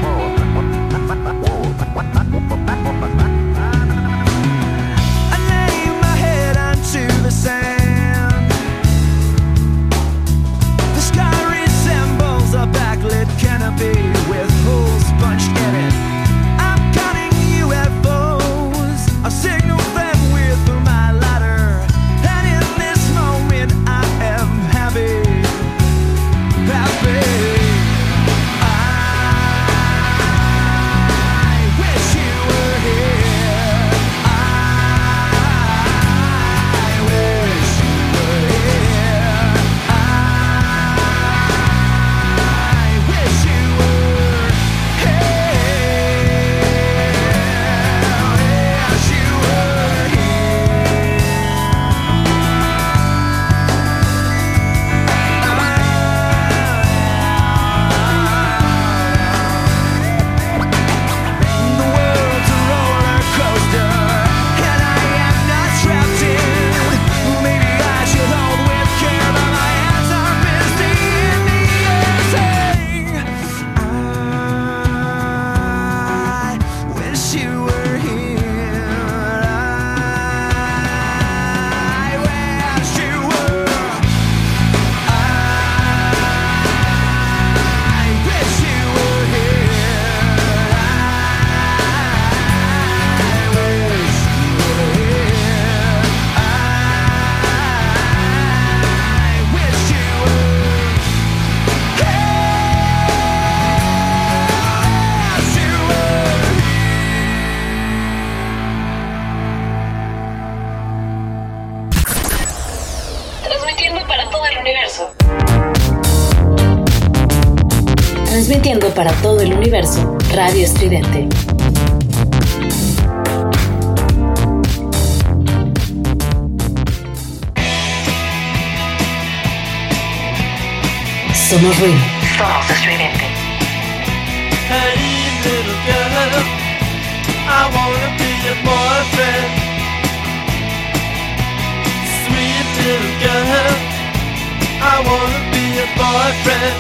friend.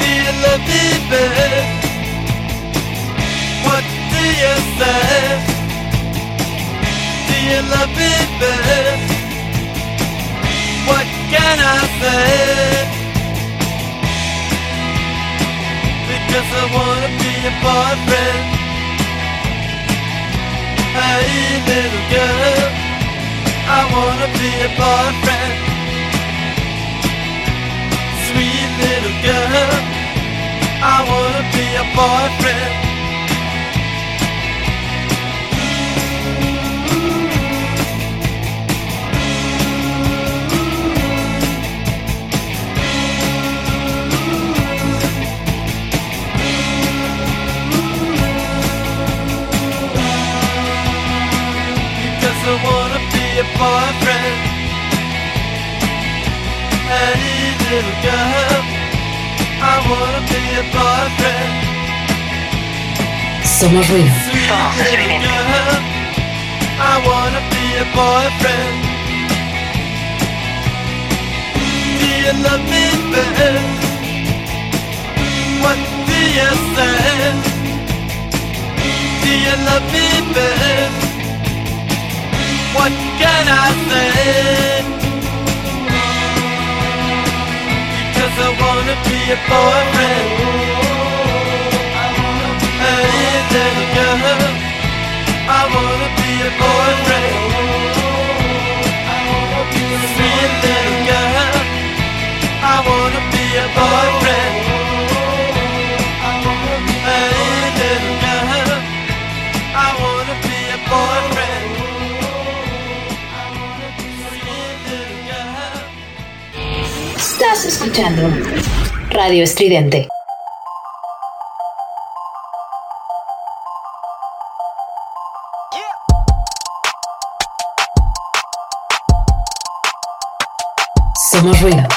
Feel a baby. What do you say? Feel a baby. What can I say? Because I wanna be your boyfriend. Hey little girl, I wanna be your boyfriend. Girl, I wanna be your boyfriend. Wanna be a boyfriend. Hey, little girl, Somos ruido. Sweet Somos little estridente. girl, I wanna be a boyfriend. Do you love me best? What do you say? Do you love me best? What can I say? I wanna be your boyfriend. Oh, and if there's a girl, I wanna be your boyfriend. Oh, if there's a girl, I wanna be your boyfriend. Escuchando Radio Estridente. Somos ruido.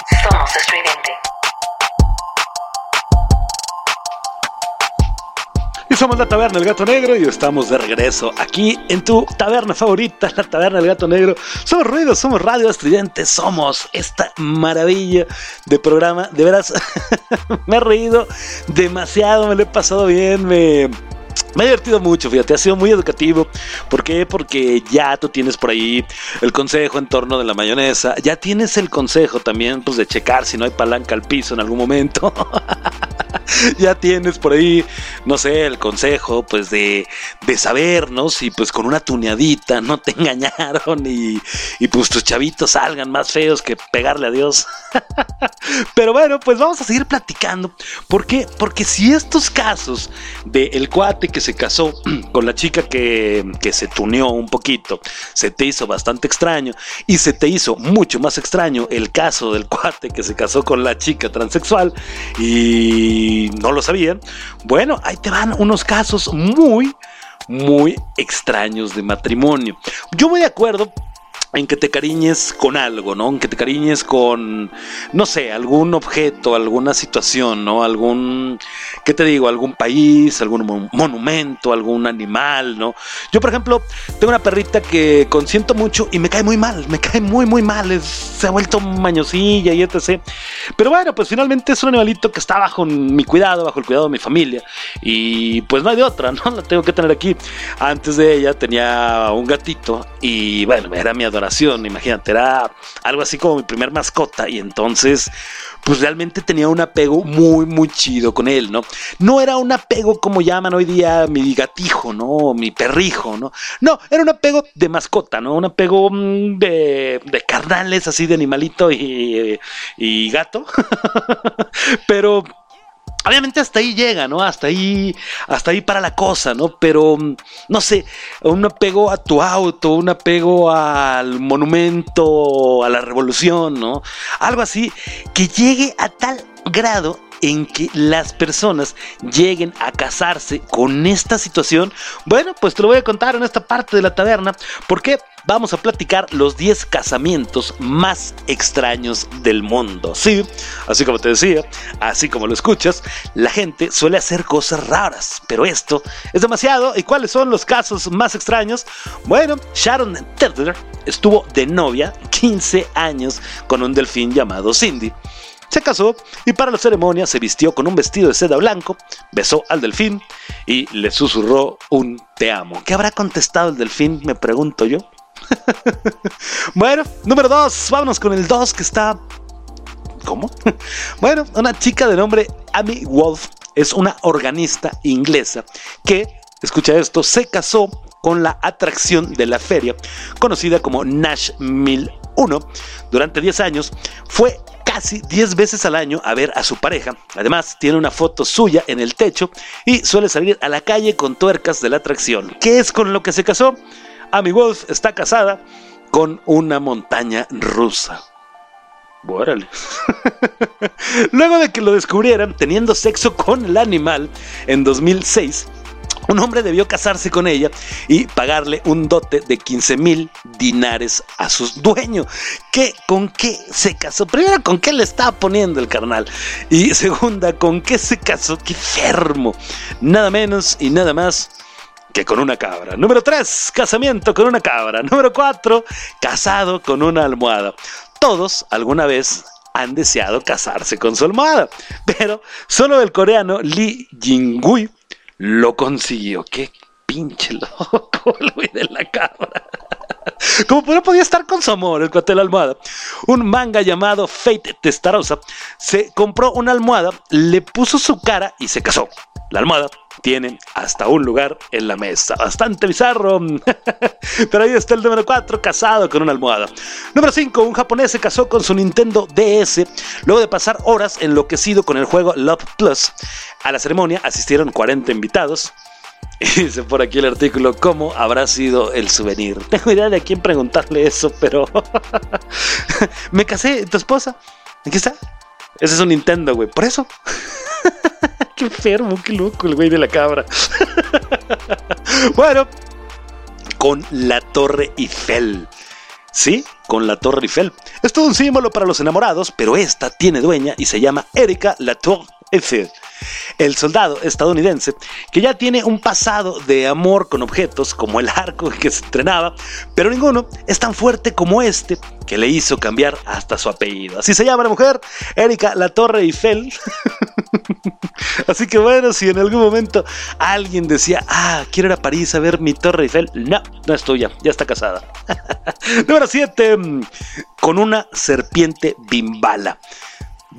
Somos la Taberna del Gato Negro y estamos de regreso aquí en tu taberna favorita, la Taberna del Gato Negro. Somos ruido, somos radio estridente, somos esta maravilla de programa. De veras, me he reído demasiado, me lo he pasado bien, me... Me he divertido mucho, fíjate, ha sido muy educativo. ¿Por qué? Porque ya tú tienes por ahí el consejo en torno de la mayonesa. Ya tienes el consejo también, pues, de checar si no hay palanca al piso en algún momento. ya tienes por ahí, no sé, el consejo, pues, de, de saber, ¿no? Pues, con una tuneadita no te engañaron y, y pues, tus chavitos salgan más feos que pegarle a Dios. Pero bueno, pues vamos a seguir platicando. ¿Por qué? Porque si estos casos del el cuate que se casó con la chica que, que se tuneó un poquito, se te hizo bastante extraño y se te hizo mucho más extraño el caso del cuate que se casó con la chica transexual y no lo sabían, bueno, ahí te van unos casos muy, muy extraños de matrimonio. Yo voy de acuerdo en que te cariñes con algo, ¿no? En que te cariñes con, no sé, algún objeto, alguna situación, ¿no? Algún, ¿qué te digo? Algún país, algún mon- monumento, algún animal, ¿no? Yo, por ejemplo, tengo una perrita que consiento mucho y me cae muy mal, me cae muy, muy mal, se ha vuelto mañosilla y etc. Pero bueno, pues finalmente es un animalito que está bajo mi cuidado, bajo el cuidado de mi familia y pues no hay de otra, ¿no? La tengo que tener aquí. Antes de ella tenía un gatito y bueno, era mi adoración, imagínate, era algo así como mi primer mascota y entonces pues realmente tenía un apego muy, muy chido con él, ¿no? No era un apego como llaman hoy día mi gatijo, ¿no? Mi perrijo, ¿no? No, era un apego de mascota, ¿no? Un apego mm, de, de carnales, así de animalito y, y gato. Pero obviamente hasta ahí llega, ¿no? Hasta ahí, hasta ahí para la cosa, ¿no? Pero mm, no sé, un apego a tu auto, un apego al monumento, a la revolución, ¿no? Algo así que llegue a tal grado en que las personas lleguen a casarse con esta situación, bueno, pues te lo voy a contar en esta parte de la taberna, porque vamos a platicar los 10 casamientos más extraños del mundo. Sí, así como te decía, así como lo escuchas, la gente suele hacer cosas raras, pero esto es demasiado. ¿Y cuáles son los casos más extraños? Bueno, Sharon Tedler estuvo de novia 15 años con un delfín llamado Cindy. Se casó y para la ceremonia se vistió con un vestido de seda blanco, besó al delfín y le susurró un te amo. ¿Qué habrá contestado el delfín? Me pregunto yo. bueno, número 2. Vámonos con el 2 que está. ¿Cómo? bueno, una chica de nombre Amy Wolf es una organista inglesa que, escucha esto, se casó con la atracción de la feria, conocida como Nash 1001. Durante 10 años fue casi 10 veces al año a ver a su pareja. Además, tiene una foto suya en el techo y suele salir a la calle con tuercas de la atracción. ¿Qué es con lo que se casó? Amy Wolf está casada con una montaña rusa. Órale. Luego de que lo descubrieran teniendo sexo con el animal en 2006, un hombre debió casarse con ella y pagarle un dote de 15 mil dinares a su dueño. ¿Qué, ¿Con qué se casó? Primero, ¿con qué le estaba poniendo el carnal? Y segunda, ¿con qué se casó? ¡Qué fermo! Nada menos y nada más que con una cabra. Número 3, casamiento con una cabra. Número 4, casado con una almohada. Todos alguna vez han deseado casarse con su almohada, pero solo el coreano Lee Jingui lo consiguió. Qué pinche loco el güey de la cabra. Como no podía estar con su amor, el cuate de la almohada. Un manga llamado Fate Testarosa se compró una almohada, le puso su cara y se casó. La almohada tiene hasta un lugar en la mesa. Bastante bizarro. Pero ahí está el número 4, casado con una almohada. Número 5, un japonés se casó con su Nintendo DS luego de pasar horas enloquecido con el juego Love Plus. A la ceremonia asistieron 40 invitados. Y dice por aquí el artículo, ¿cómo habrá sido el souvenir? Tengo idea de a quién preguntarle eso, pero... Me casé, ¿tu esposa? ¿Aquí está? Ese es un Nintendo, güey. Por eso. Qué enfermo, qué loco el güey de la cabra. bueno, con la Torre Eiffel. Sí, con la Torre Eiffel. Es todo un símbolo para los enamorados, pero esta tiene dueña y se llama Erika Latour Eiffel. El soldado estadounidense, que ya tiene un pasado de amor con objetos como el arco que se entrenaba, pero ninguno es tan fuerte como este que le hizo cambiar hasta su apellido. Así se llama la mujer, Erika La Torre Eiffel. Así que bueno, si en algún momento alguien decía, ah, quiero ir a París a ver mi Torre Eiffel, no, no es tuya, ya está casada. Número 7, con una serpiente bimbala.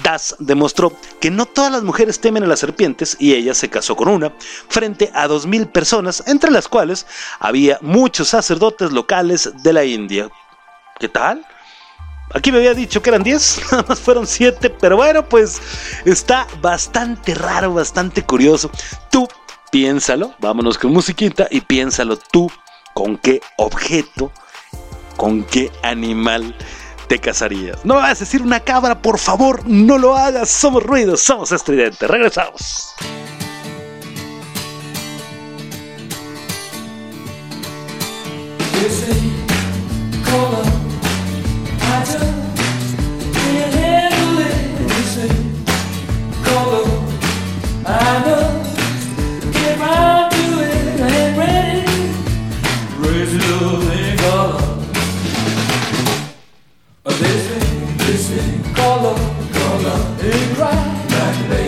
Das demostró que no todas las mujeres temen a las serpientes y ella se casó con una, frente a 2.000 personas, entre las cuales había muchos sacerdotes locales de la India. ¿Qué tal? Aquí me había dicho que eran 10, nada más fueron 7, pero bueno, pues está bastante raro, bastante curioso. Tú piénsalo, vámonos con musiquita y piénsalo tú con qué objeto, con qué animal te casarías. No me vas a decir una cabra, por favor, no lo hagas. Somos ruidos, somos estridentes. Regresamos. Dizzy, dizzy, color, color, in black, black,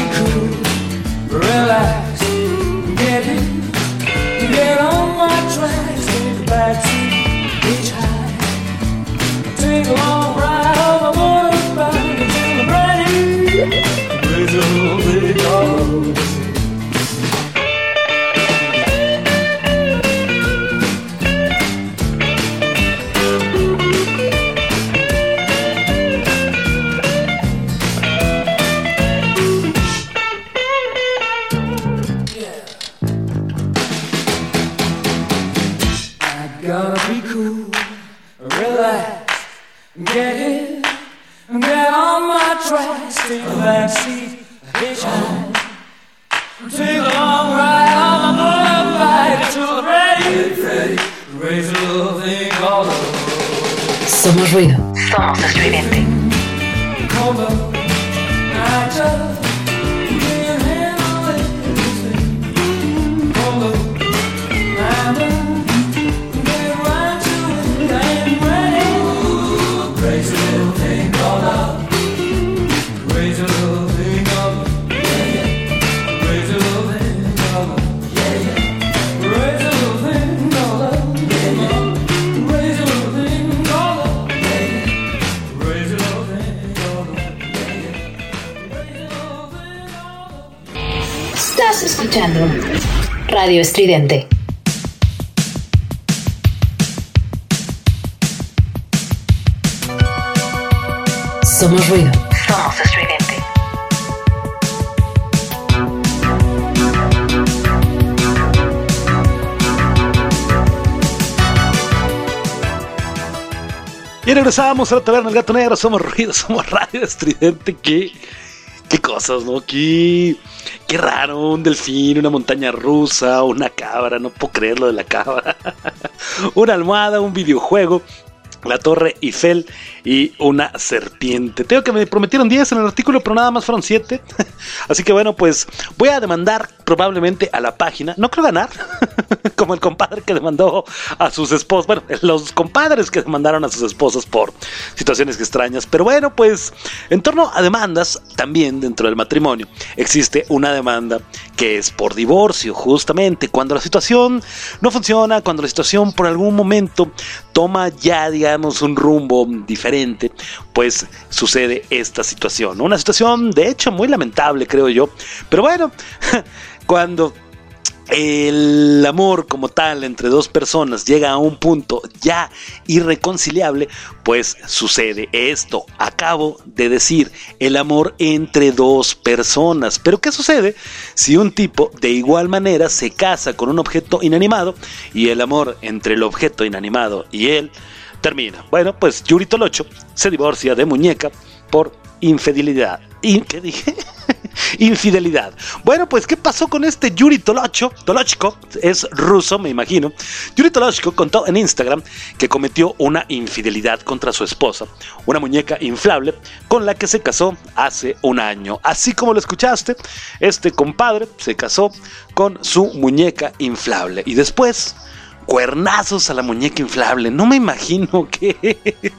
Estridente. Somos ruido. Somos estridente. Y regresamos a la taberna del gato negro. Somos ruido, somos radio estridente. Qué, qué cosas, ¿no? Qué, qué raro. Un delfín, una montaña rusa, una cabra. No puedo creer lo de la cabra. una almohada, un videojuego. La Torre Eiffel y una serpiente. Tengo que me prometieron 10 en el artículo, pero nada más fueron 7. Así que bueno, pues voy a demandar probablemente a la página. No creo ganar, como el compadre que demandó a sus esposas. Bueno, los compadres que demandaron a sus esposas por situaciones extrañas. Pero bueno, pues en torno a demandas, también dentro del matrimonio, existe una demanda que es por divorcio, justamente cuando la situación no funciona, cuando la situación por algún momento toma ya, digamos, un rumbo diferente, pues sucede esta situación. Una situación, de hecho, muy lamentable, creo yo. Pero bueno, cuando el amor como tal entre dos personas llega a un punto ya irreconciliable, pues sucede esto. Acabo de decir el amor entre dos personas. Pero ¿qué sucede si un tipo de igual manera se casa con un objeto inanimado y el amor entre el objeto inanimado y él termina? Bueno, pues Yuri Tolocho se divorcia de muñeca por infidelidad. ¿Y qué dije? Infidelidad. Bueno, pues, ¿qué pasó con este Yuri Tolocho? Tolochko es ruso, me imagino. Yuri Tolochko contó en Instagram que cometió una infidelidad contra su esposa, una muñeca inflable con la que se casó hace un año. Así como lo escuchaste, este compadre se casó con su muñeca inflable y después cuernazos a la muñeca inflable. No me imagino que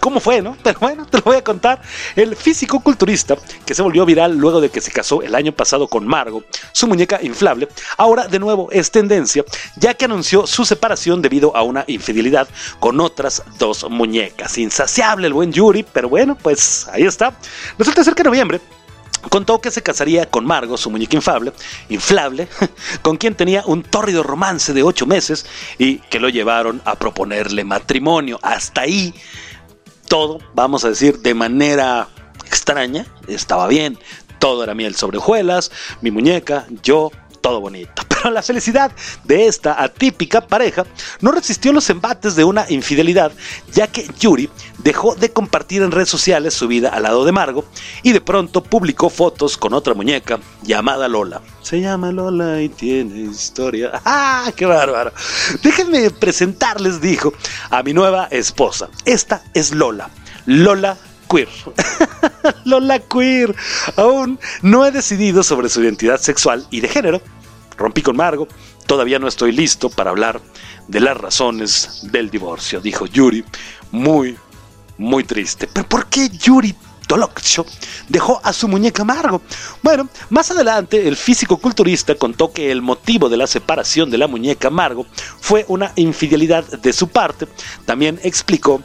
cómo fue, ¿no? Pero bueno, te lo voy a contar. El físico culturista, que se volvió viral luego de que se casó el año pasado con Margo, su muñeca inflable, ahora de nuevo es tendencia, ya que anunció su separación debido a una infidelidad con otras dos muñecas. Insaciable el buen Yuri, pero bueno, pues ahí está. Resulta ser que en noviembre Contó que se casaría con Margo, su muñeca inflable, con quien tenía un tórrido romance de ocho meses y que lo llevaron a proponerle matrimonio. Hasta ahí todo, vamos a decir, de manera extraña, estaba bien. Todo era miel sobre hojuelas, mi muñeca, yo, todo bonito. Pero la felicidad de esta atípica pareja no resistió los embates de una infidelidad, ya que Yuri dejó de compartir en redes sociales su vida al lado de Margo y de pronto publicó fotos con otra muñeca llamada Lola. Se llama Lola y tiene historia. ¡Ah, qué bárbaro! Déjenme presentarles, dijo, a mi nueva esposa. Esta es Lola. Lola queer. Lola queer. Aún no he decidido sobre su identidad sexual y de género. Rompí con Margo. Todavía no estoy listo para hablar de las razones del divorcio, dijo Yuri, muy, muy triste. ¿Pero por qué Yuri Tolocho dejó a su muñeca Margo? Bueno, más adelante el físico culturista contó que el motivo de la separación de la muñeca Margo fue una infidelidad de su parte. También explicó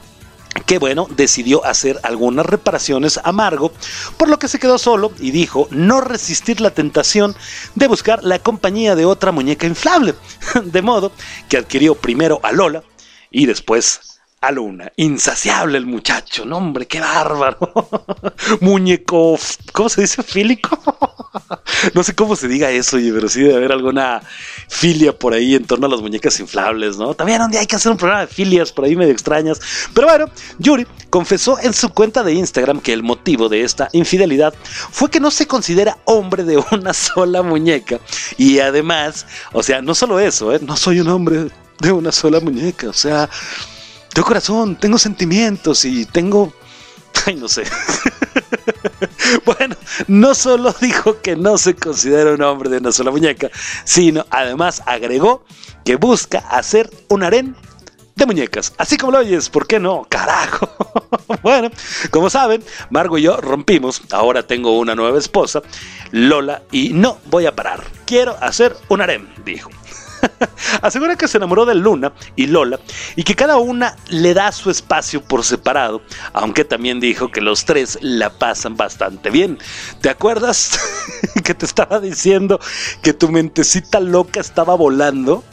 que bueno, decidió hacer algunas reparaciones a Margo, por lo que se quedó solo y dijo no resistir la tentación de buscar la compañía de otra muñeca inflable, de modo que adquirió primero a Lola y después Luna. Insaciable el muchacho, no hombre, qué bárbaro. Muñeco, ¿cómo se dice? Fílico. no sé cómo se diga eso, oye, pero sí debe haber alguna filia por ahí en torno a las muñecas inflables, ¿no? También hay que hacer un programa de filias por ahí medio extrañas. Pero bueno, Yuri confesó en su cuenta de Instagram que el motivo de esta infidelidad fue que no se considera hombre de una sola muñeca. Y además, o sea, no solo eso, ¿eh? no soy un hombre de una sola muñeca. O sea, tengo corazón, tengo sentimientos y tengo... Ay, no sé. bueno, no solo dijo que no se considera un hombre de una sola muñeca, sino además agregó que busca hacer un harén de muñecas. Así como lo oyes, ¿por qué no? Carajo. bueno, como saben, Margo y yo rompimos. Ahora tengo una nueva esposa, Lola, y no voy a parar. Quiero hacer un harem, dijo. Asegura que se enamoró de Luna y Lola y que cada una le da su espacio por separado, aunque también dijo que los tres la pasan bastante bien. ¿Te acuerdas que te estaba diciendo que tu mentecita loca estaba volando?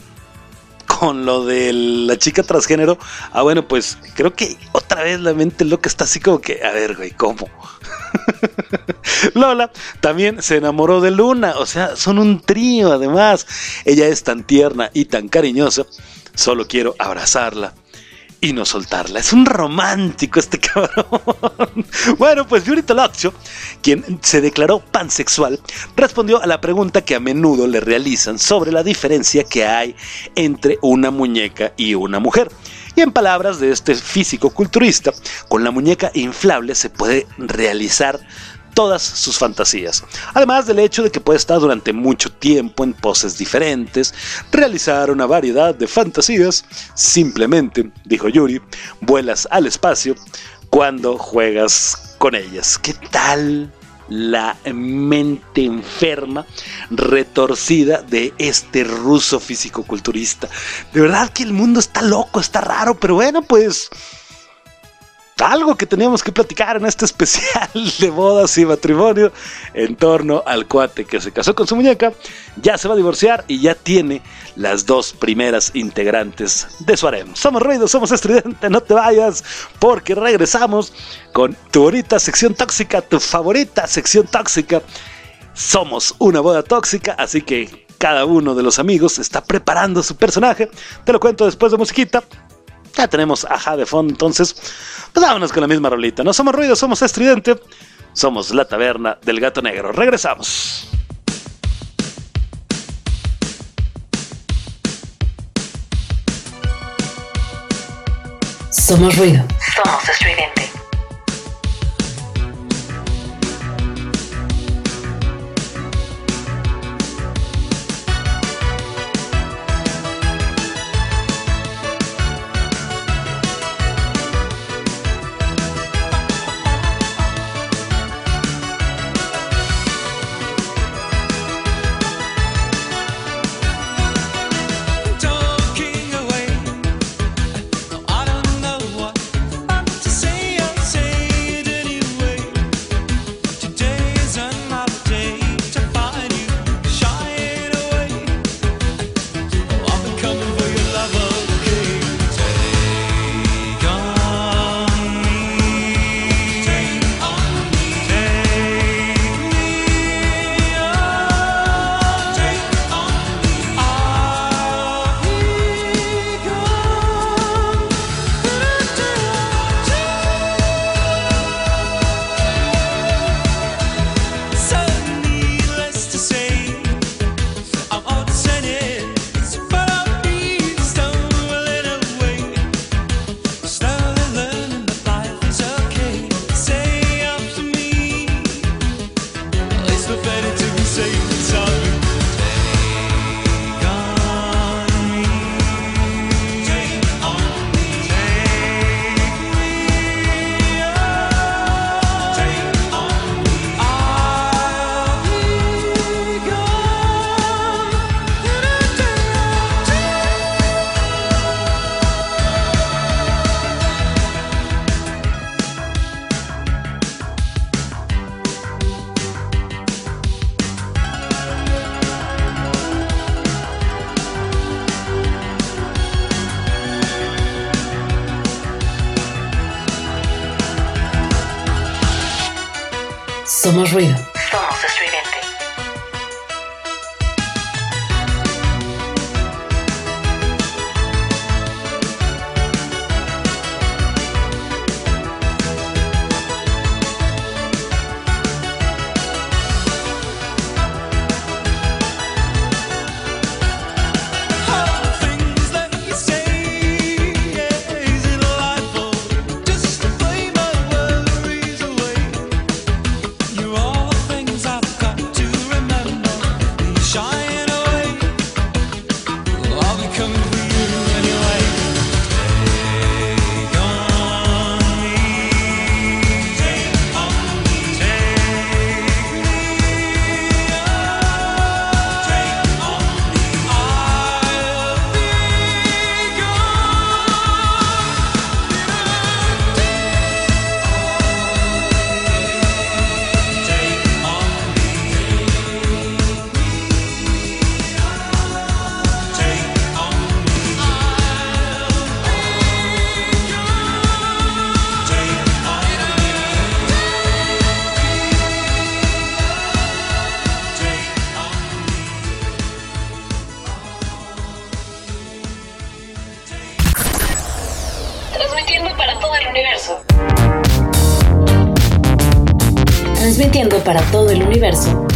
con lo de la chica transgénero. Ah, bueno, pues creo que otra vez la mente loca está así como que, a ver, güey, ¿cómo? Lola también se enamoró de Luna, o sea, son un trío además. Ella es tan tierna y tan cariñosa, solo quiero abrazarla y no soltarla. Es un romántico este cabrón. bueno, pues Yuri Tolocchio, quien se declaró pansexual, respondió a la pregunta que a menudo le realizan sobre la diferencia que hay entre una muñeca y una mujer. Y en palabras de este físico culturista, con la muñeca inflable se puede realizar todas sus fantasías. Además del hecho de que puede estar durante mucho tiempo en poses diferentes, realizar una variedad de fantasías, simplemente, dijo Yuri, vuelas al espacio cuando juegas con ellas. ¿Qué tal? La mente enferma, retorcida de este ruso físico-culturista. De verdad que el mundo está loco, está raro, pero bueno, pues algo que teníamos que platicar en este especial de bodas y matrimonio en torno al cuate que se casó con su muñeca, ya se va a divorciar y ya tiene las dos primeras integrantes de su harem. Somos ruido, somos estridente, no te vayas porque regresamos con tu bonita sección tóxica, tu favorita sección tóxica. Somos una boda tóxica, así que cada uno de los amigos está preparando su personaje. Te lo cuento después de musiquita. Ya tenemos ajá de fondo, entonces, pues vámonos con la misma rolita. No somos ruido, somos estridente, somos la taberna del gato negro. Regresamos. Somos ruido. Somos estridente. Somos ruido.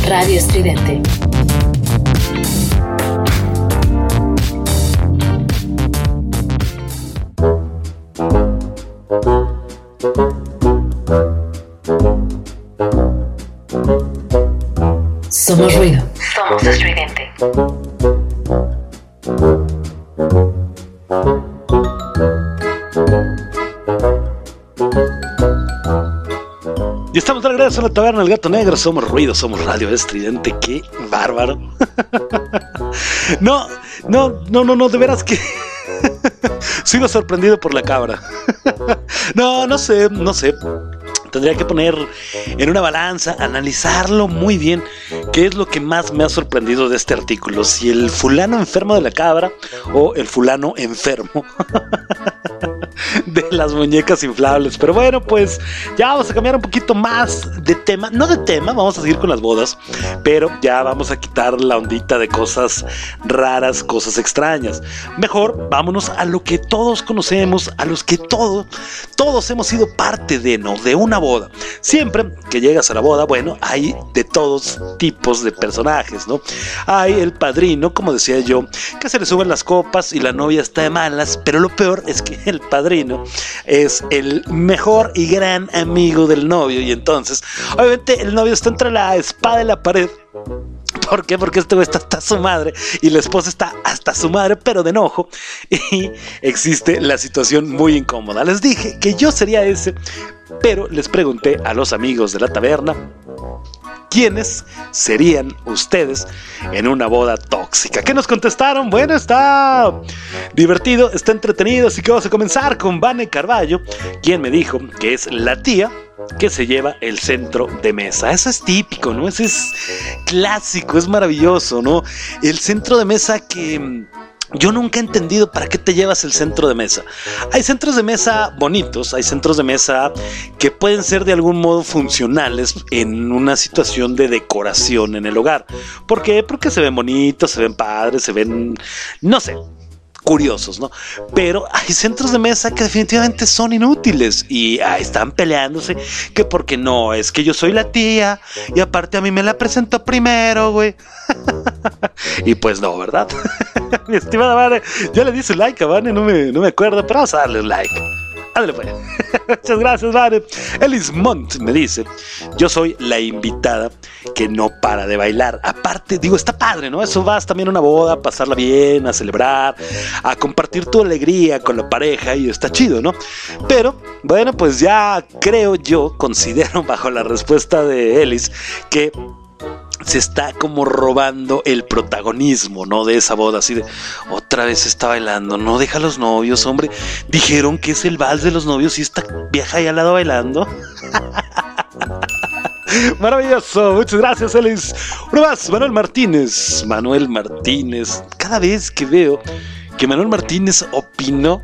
Radio Estridente. La taberna del gato negro. Somos ruido, somos radio estridente. Qué bárbaro. No, no, no, no, no, de veras que. Sigo sorprendido por la cabra. No, no sé, no sé. Tendría que poner en una balanza, analizarlo muy bien, qué es lo que más me ha sorprendido de este artículo, si el fulano enfermo de la cabra o el fulano enfermo de las muñecas inflables. Pero bueno, pues ya vamos a cambiar un poquito más de tema, no de tema, vamos a seguir con las bodas, pero ya vamos a quitar la ondita de cosas raras, cosas extrañas. Mejor vámonos a lo que todos conocemos, a los que todos, todos hemos sido parte de, ¿no? De una boda. Siempre que llegas a la boda, bueno, hay de todos tipos de personajes, ¿no? Hay el padrino, como decía yo, que se le suben las copas y la novia está de malas, pero lo peor es que el padrino es el mejor y gran amigo del novio y entonces, obviamente, el novio está entre la espada y la pared. ¿Por qué? Porque este güey está hasta su madre y la esposa está hasta su madre, pero de enojo. Y existe la situación muy incómoda. Les dije que yo sería ese, pero les pregunté a los amigos de la taberna quiénes serían ustedes en una boda tóxica. ¿Qué nos contestaron? Bueno, está divertido, está entretenido, así que vamos a comenzar con Vane Carballo, quien me dijo que es la tía que se lleva el centro de mesa. Eso es típico, ¿no? Eso es clásico, es maravilloso, ¿no? El centro de mesa que yo nunca he entendido para qué te llevas el centro de mesa. Hay centros de mesa bonitos, hay centros de mesa que pueden ser de algún modo funcionales en una situación de decoración en el hogar. ¿Por qué? Porque se ven bonitos, se ven padres, se ven, no sé, curiosos, ¿no? Pero hay centros de mesa que definitivamente son inútiles y ah, están peleándose que porque no, es que yo soy la tía y aparte a mí me la presentó primero, güey. y pues no, ¿verdad? Mi estimada Vane, ya le di su like a Vane, no me, no me acuerdo, pero vamos a darle un like. Ándale pues. Muchas gracias, Vane. Elis Montt me dice, yo soy la invitada que no para de bailar. Aparte, digo, está padre, ¿no? Eso vas también a una boda, a pasarla bien, a celebrar, a compartir tu alegría con la pareja y está chido, ¿no? Pero, bueno, pues ya creo yo, considero bajo la respuesta de Ellis, que se está como robando el protagonismo, ¿no? De esa boda, así de otra vez está bailando, no deja a los novios, hombre. Dijeron que es el vals de los novios y esta vieja ahí al lado bailando. Maravilloso, muchas gracias, Elis. Uno más, Manuel Martínez. Manuel Martínez. Cada vez que veo que Manuel Martínez opinó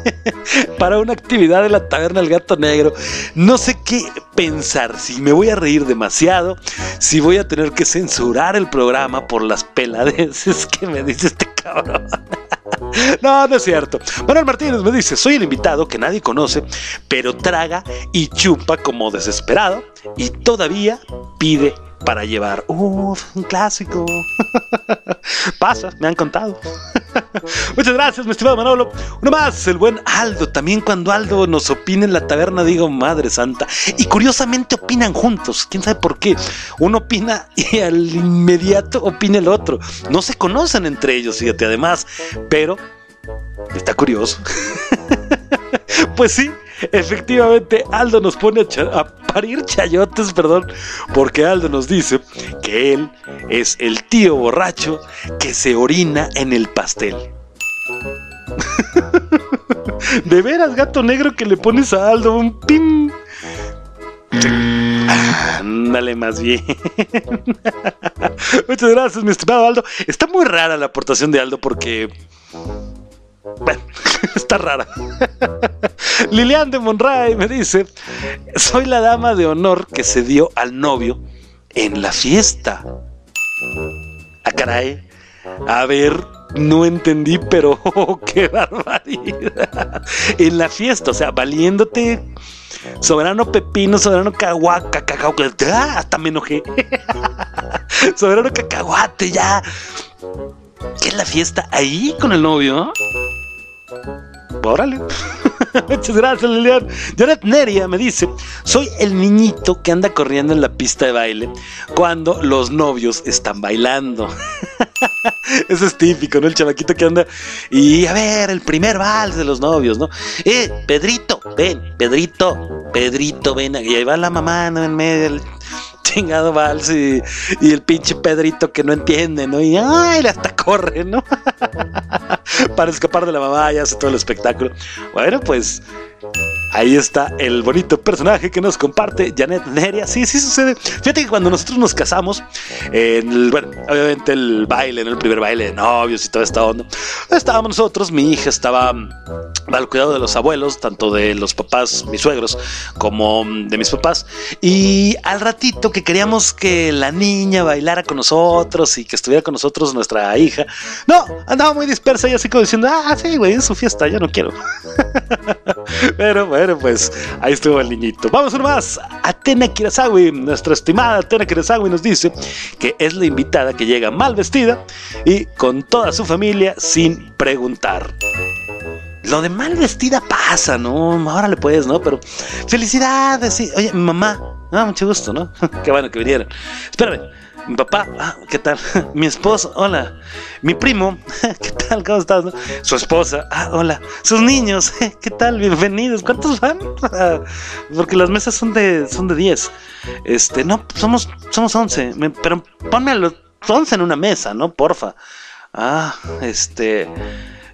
para una actividad de la taberna del gato negro, no sé qué pensar, si me voy a reír demasiado, si voy a tener que censurar el programa por las peladeces que me dice este cabrón. No, no es cierto. Manuel Martínez me dice, soy el invitado que nadie conoce, pero traga y chupa como desesperado y todavía pide para llevar. Uf, un clásico. Pasa, me han contado. Muchas gracias, mi estimado Manolo. Uno más, el buen Aldo. También cuando Aldo nos opina en la taberna, digo, Madre Santa. Y curiosamente opinan juntos. ¿Quién sabe por qué? Uno opina y al inmediato opina el otro. No se conocen entre ellos, fíjate, además. Pero está curioso. pues sí, efectivamente, Aldo nos pone a, parir chayotes, perdón, porque Aldo nos dice que él es el tío borracho que se orina en el pastel. De veras, gato negro, que le pones a Aldo un pin. Ándale más bien. Muchas gracias, mi estimado Aldo. Está muy rara la aportación de Aldo porque. Bueno, está rara. Lilian de Monray me dice: Soy la dama de honor que se dio al novio en la fiesta. Ah, caray. A ver, no entendí, pero qué barbaridad. En la fiesta, o sea, valiéndote soberano pepino, soberano caguaca, cacao, hasta me enojé. soberano cacahuate, ya. ¿Qué es la fiesta ahí con el novio? Órale. Muchas gracias, Lilian. Janet Neria me dice: Soy el niñito que anda corriendo en la pista de baile cuando los novios están bailando. Eso es típico, ¿no? El chamaquito que anda y a ver, el primer vals de los novios, ¿no? Eh, Pedrito, ven, Pedrito, Pedrito, ven. Y ahí va la mamá, ¿no? En medio del chingado vals y, el pinche Pedrito que no entiende, ¿no? Y ay, hasta corre, ¿no? Para escapar de la mamá y hace todo el espectáculo. Bueno, pues Ahí está el bonito personaje que nos comparte Janet Neria. Sí, sí sucede. Fíjate que cuando nosotros nos casamos, el- bueno, obviamente el baile, ¿no? el primer baile de novios y toda esta onda, estábamos nosotros, mi hija estaba mm, al cuidado de los abuelos, tanto de los papás, mis suegros, como mm, de mis papás. Y al ratito que queríamos que la niña bailara con nosotros y que estuviera con nosotros nuestra hija, no, andaba muy dispersa y así como diciendo, ah, sí, güey, es su fiesta, ya no quiero. Pero bueno, pues ahí estuvo el niñito. Vamos uno más. Atena Kirasawi, nuestra estimada Atena Kirasawi nos dice que es la invitada que llega mal vestida y con toda su familia sin preguntar. Lo de mal vestida pasa, ¿no? Ahora le puedes, ¿no? Pero felicidades, sí. Oye, mamá. Ah, mucho gusto, ¿no? Qué bueno que vinieron. Espérame. Mi papá, ah, ¿qué tal? Mi esposo, hola. Mi primo, ¿qué tal? ¿Cómo estás? Su esposa, ah, hola. Sus niños, ¿qué tal? Bienvenidos. ¿Cuántos van? Porque las mesas son de son de 10. Este, no, somos somos 11, Me- pero ponme a los 11 en una mesa, ¿no? Porfa. Ah, este,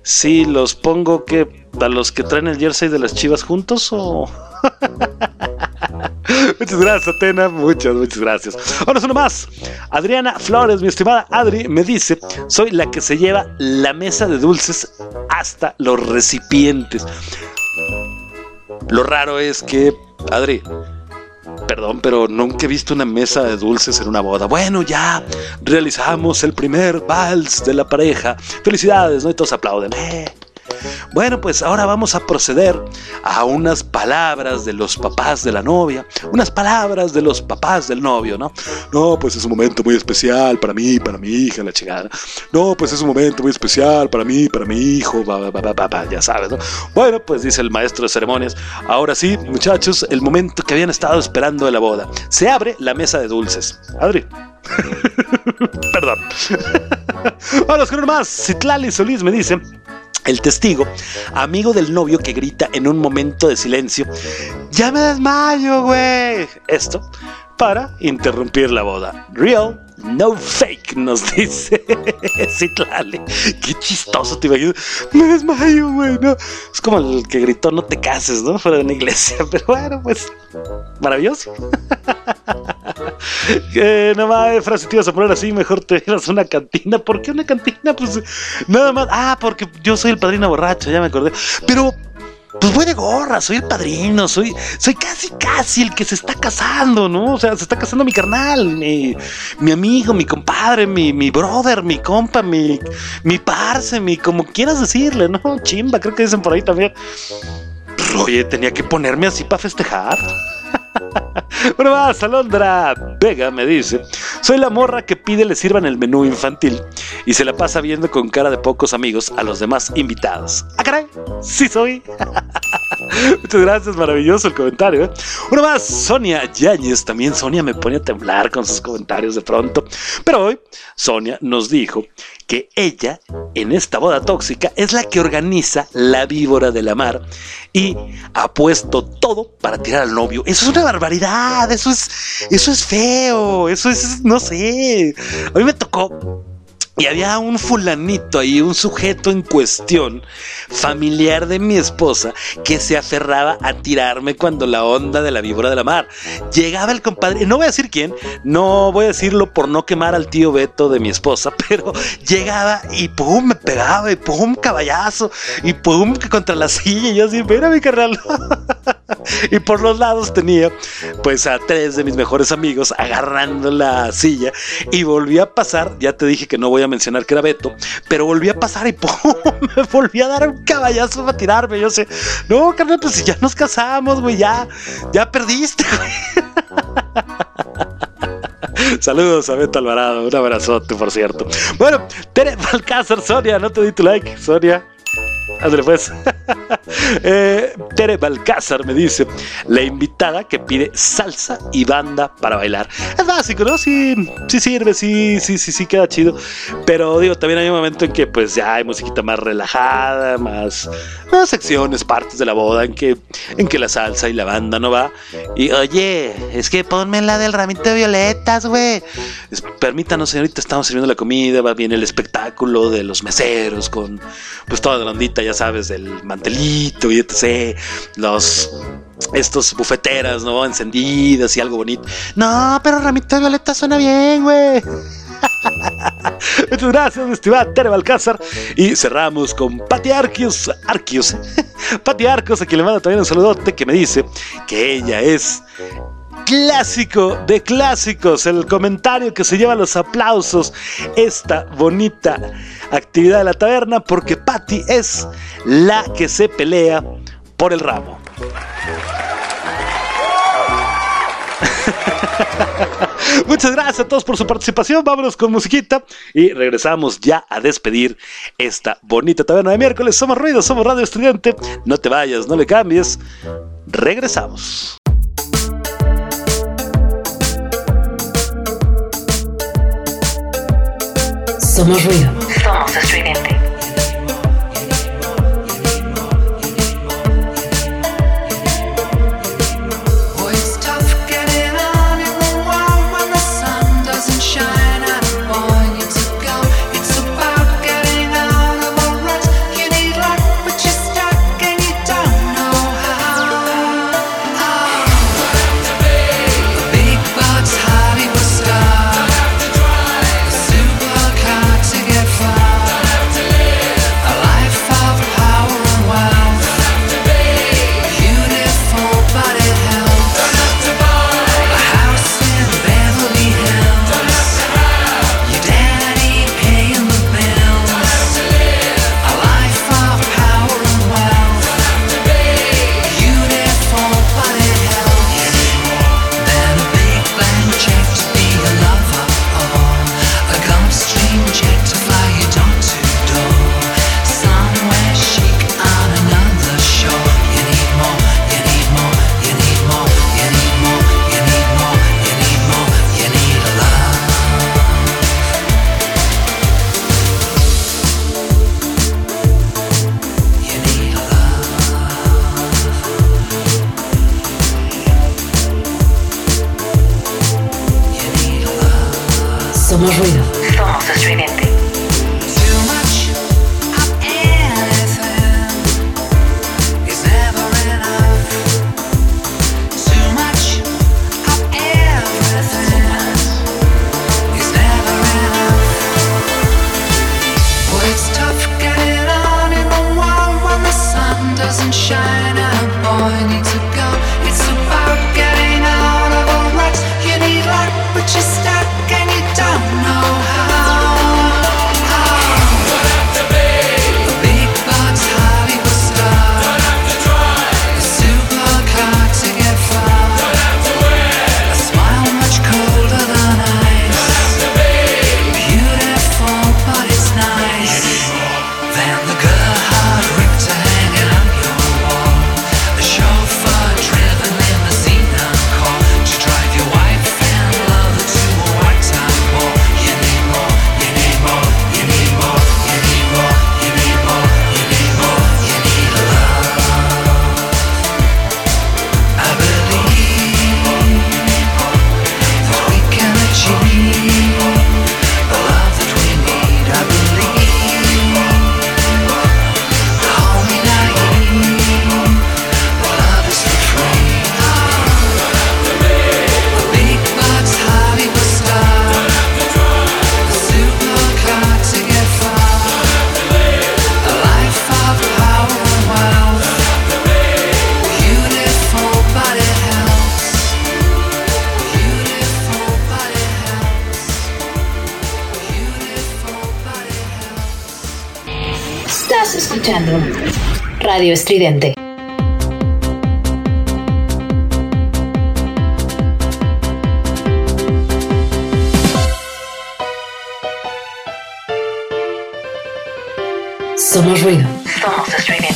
sí, los pongo que a los que traen el jersey de las Chivas juntos o Muchas gracias, Atena. Muchas, muchas gracias. Ahora uno más. Adriana Flores, mi estimada Adri, me dice: Soy la que se lleva la mesa de dulces hasta los recipientes. Lo raro es que, Adri, perdón, pero nunca he visto una mesa de dulces en una boda. Bueno, ya realizamos el primer vals de la pareja. Felicidades, ¿no? Y todos aplauden. ¡Eh! Bueno, pues ahora vamos a proceder a unas palabras de los papás de la novia, unas palabras de los papás del novio, ¿no? No, pues es un momento muy especial para mí, para mi hija, la chingada. No, pues es un momento muy especial para mí, para mi hijo, ba, ba, ba, ba, ba, ba, ya sabes, ¿no? Bueno, pues dice el maestro de ceremonias, ahora sí, muchachos, el momento que habían estado esperando de la boda. Se abre la mesa de dulces. Adri. Perdón. Vamos con más. Citlali Solís me dice. El testigo, amigo del novio que grita en un momento de silencio, ya me desmayo, güey. Esto para interrumpir la boda. Real, no fake, nos dice Citlali. Qué chistoso, te imagino. Me desmayo, güey. no. Es como el que gritó no te cases, ¿no? Fuera de una iglesia. Pero bueno, pues maravilloso. Que nada más, frase te ibas a poner así, mejor te a una cantina. ¿Por qué una cantina? Pues nada más. Ah, porque yo soy el padrino borracho, ya me acordé. Pero, pues voy de gorra, soy el padrino, soy, soy casi, casi el que se está casando, ¿no? O sea, se está casando mi carnal, mi, mi amigo, mi compadre, mi, mi brother, mi compa, mi, mi parce, mi, como quieras decirle, ¿no? Chimba, creo que dicen por ahí también. Pues, Oye, tenía que ponerme así para festejar. Bueno, más, Alondra Vega me dice: Soy la morra que pide le sirvan el menú infantil y se la pasa viendo con cara de pocos amigos a los demás invitados. ¡Ah! ¡Sí soy! Muchas gracias, maravilloso el comentario. ¿eh? Más, Sonia Yáñez. También Sonia me pone a temblar con sus comentarios de pronto. Pero hoy, Sonia nos dijo que ella, en esta boda tóxica, es la que organiza la víbora de la mar y ha puesto todo para tirar al novio. Eso es una barbaridad, eso es, eso es feo, eso es, no sé. A mí me tocó y había un fulanito ahí, un sujeto en cuestión, familiar de mi esposa, que se aferraba a tirarme cuando la onda de la víbora de la mar. Llegaba el compadre, no voy a decir quién, no voy a decirlo por no quemar al tío Beto de mi esposa, pero llegaba y pum, me pegaba y pum, caballazo, y pum, que contra la silla, y yo así, mira mi carnal. y por los lados tenía pues a tres de mis mejores amigos agarrando la silla y volví a pasar, ya te dije que no voy a mencionar que era Beto, pero volví a pasar y ¡pum! me volví a dar un caballazo para tirarme. Yo sé, no, carnal, pues si ya nos casamos, güey, ya, ya perdiste. Saludos a Beto Alvarado, un abrazote, por cierto. Bueno, Tere Balcázar, Sonia, no te di tu like, Sonia. Ándale pues. Eh, Tere Balcázar me dice, la invitada que pide salsa y banda para bailar. Es básico, ¿no? Sí, sí sirve, sí, sí, sí, sí queda chido. Pero digo, también hay un momento en que pues ya hay musiquita más relajada, más, secciones, partes de la boda en que, en que la salsa y la banda no va. Y oye, es que ponme la del ramito de violetas, güey. Permítanos, señorita, estamos sirviendo la comida, va bien el espectáculo de los meseros con pues toda la ondita, ya sabes, del mantelito y etc. Los estos bufeteras, ¿no? Encendidas y algo bonito. No, pero ramito de violeta suena bien, güey. Muchas gracias, mi estimada Tere Balcázar. Y cerramos con Pati Arquios. Arquios. Pati Arcos, a quien le manda también un saludote, que me dice que ella es clásico de clásicos, el comentario que se lleva los aplausos, esta bonita actividad de la taberna, porque Patty es la que se pelea por el ramo. Muchas gracias a todos por su participación. Vámonos con musiquita y regresamos ya a despedir esta bonita taberna de miércoles. Somos Ruido, somos Radio Estudiante. No te vayas, no le cambies. Regresamos. Somos ruido. Somos estridente. Love. Somos ruido. Somos Radio Estridente. Somos ruido. Somos estridente.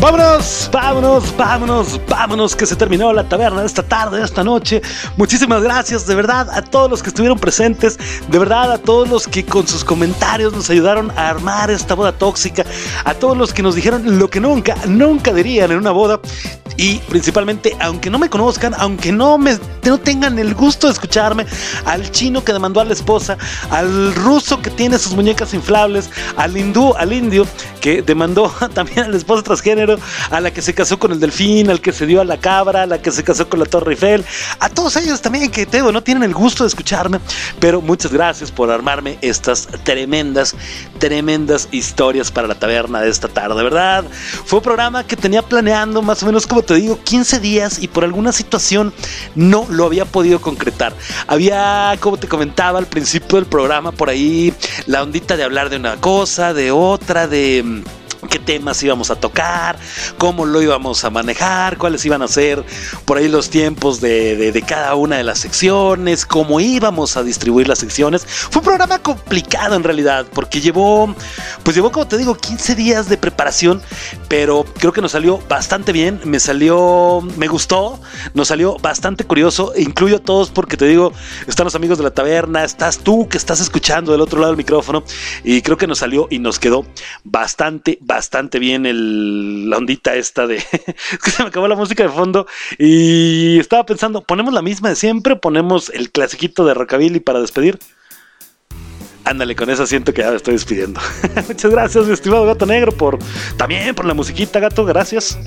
Vámonos, vámonos, vámonos, vámonos, que se terminó la taberna de esta tarde, de esta noche. Muchísimas gracias, de verdad, a todos los que estuvieron presentes, de verdad, a todos los que con sus comentarios nos ayudaron a armar esta boda tóxica, a todos los que nos dijeron lo que nunca, nunca dirían en una boda. Y principalmente, aunque no me conozcan, aunque no, me, no tengan el gusto de escucharme, al chino que demandó a la esposa, al ruso que tiene sus muñecas inflables, al hindú, al indio que demandó también a la esposa transgénero, a la que se casó con el delfín, al que se dio a la cabra, a la que se casó con la Torre Eiffel, a todos ellos también que te no tienen el gusto de escucharme, pero muchas gracias por armarme estas tremendas, tremendas historias para la taberna de esta tarde, ¿verdad? Fue un programa que tenía planeando más o menos, como te digo, 15 días y por alguna situación no lo había podido concretar. Había, como te comentaba al principio del programa, por ahí la ondita de hablar de una cosa, de otra, de qué temas íbamos a tocar, cómo lo íbamos a manejar, cuáles iban a ser por ahí los tiempos de, de- cada una de las secciones, cómo íbamos a distribuir las secciones. Fue un programa complicado en realidad, porque llevó, pues llevó, como te digo, 15 días de preparación, pero creo que nos salió bastante bien, me salió, me gustó, nos salió bastante curioso, incluyo a todos porque te digo, están los amigos de la taberna, estás tú que estás escuchando del otro lado del micrófono, y creo que nos salió y nos quedó bastante, bastante bien el, la ondita esta de... que se me acabó la música de fondo y estaba pensando, ¿ponemos la misma de siempre? ¿Ponemos el clasiquito de Rockabilly para despedir? Ándale, con eso siento que ya me estoy despidiendo. Muchas gracias, mi estimado gato negro, por también por la musiquita, gato, gracias.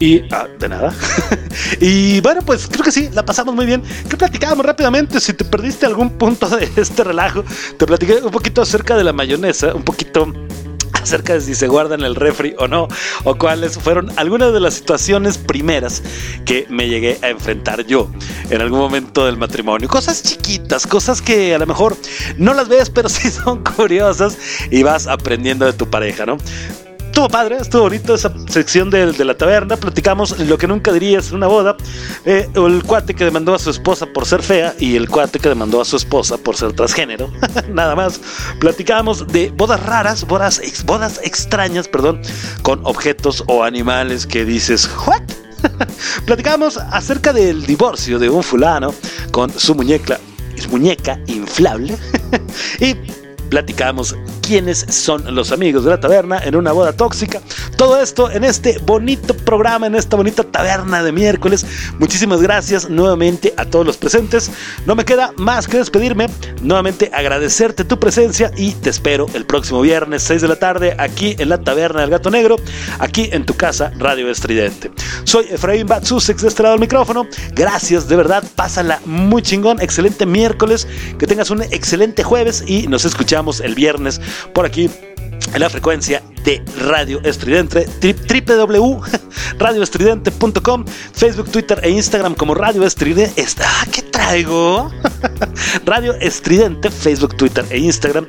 Y ah, de nada. y bueno, pues creo que sí, la pasamos muy bien. ¿Qué platicábamos rápidamente? Si te perdiste algún punto de este relajo, te platiqué un poquito acerca de la mayonesa, un poquito acerca de si se guarda en el refri o no, o cuáles fueron algunas de las situaciones primeras que me llegué a enfrentar yo en algún momento del matrimonio. Cosas chiquitas, cosas que a lo mejor no las ves, pero sí son curiosas y vas aprendiendo de tu pareja, ¿no? Estuvo padre, estuvo bonito esa sección de, la taberna. Platicamos lo que nunca dirías en una boda. Eh, el cuate que demandó a su esposa por ser fea y el cuate que demandó a su esposa por ser transgénero. Nada más. Platicamos de bodas raras, bodas, ex- bodas extrañas, perdón, con objetos o animales que dices, ¿what? Platicamos acerca del divorcio de un fulano con su muñeca, su muñeca inflable. y platicamos quiénes son los amigos de la taberna en una boda tóxica. Todo esto en este bonito programa, en esta bonita taberna de miércoles. Muchísimas gracias nuevamente a todos los presentes. No me queda más que despedirme. Nuevamente agradecerte tu presencia y te espero el próximo viernes 6 de la tarde aquí en la taberna del gato negro, aquí en tu casa Radio Estridente. Soy Efraín Batsusex de este lado del micrófono. Gracias, de verdad, pásala muy chingón. Excelente miércoles, que tengas un excelente jueves y nos escuchamos el viernes por aquí en la frecuencia de Radio Estridente, tri- www.radioestridente.com, Facebook, Twitter e Instagram como Radio Estridente. Está, ¿qué traigo? Radio Estridente, Facebook, Twitter e Instagram,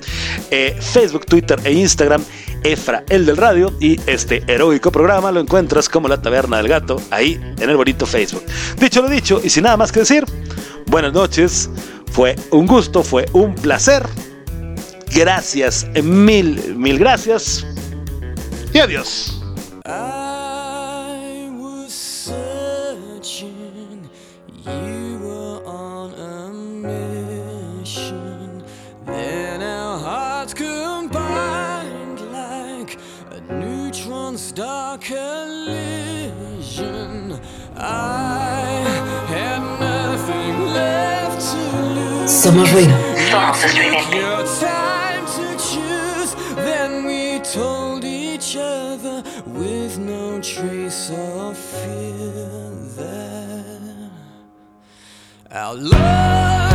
eh, Facebook, Twitter e Instagram. Efra, el del radio, y este heroico programa lo encuentras como La Taberna del Gato, ahí en el bonito Facebook. Dicho lo dicho, y sin nada más que decir, buenas noches, fue un gusto, fue un placer. Gracias, mil, mil gracias. Y adiós. I was searching, you were on a mission. Then our hearts combined like a neutron star collision. I had nothing left to lose. Somos ruido. Somos. Told each other with no trace of fear that our love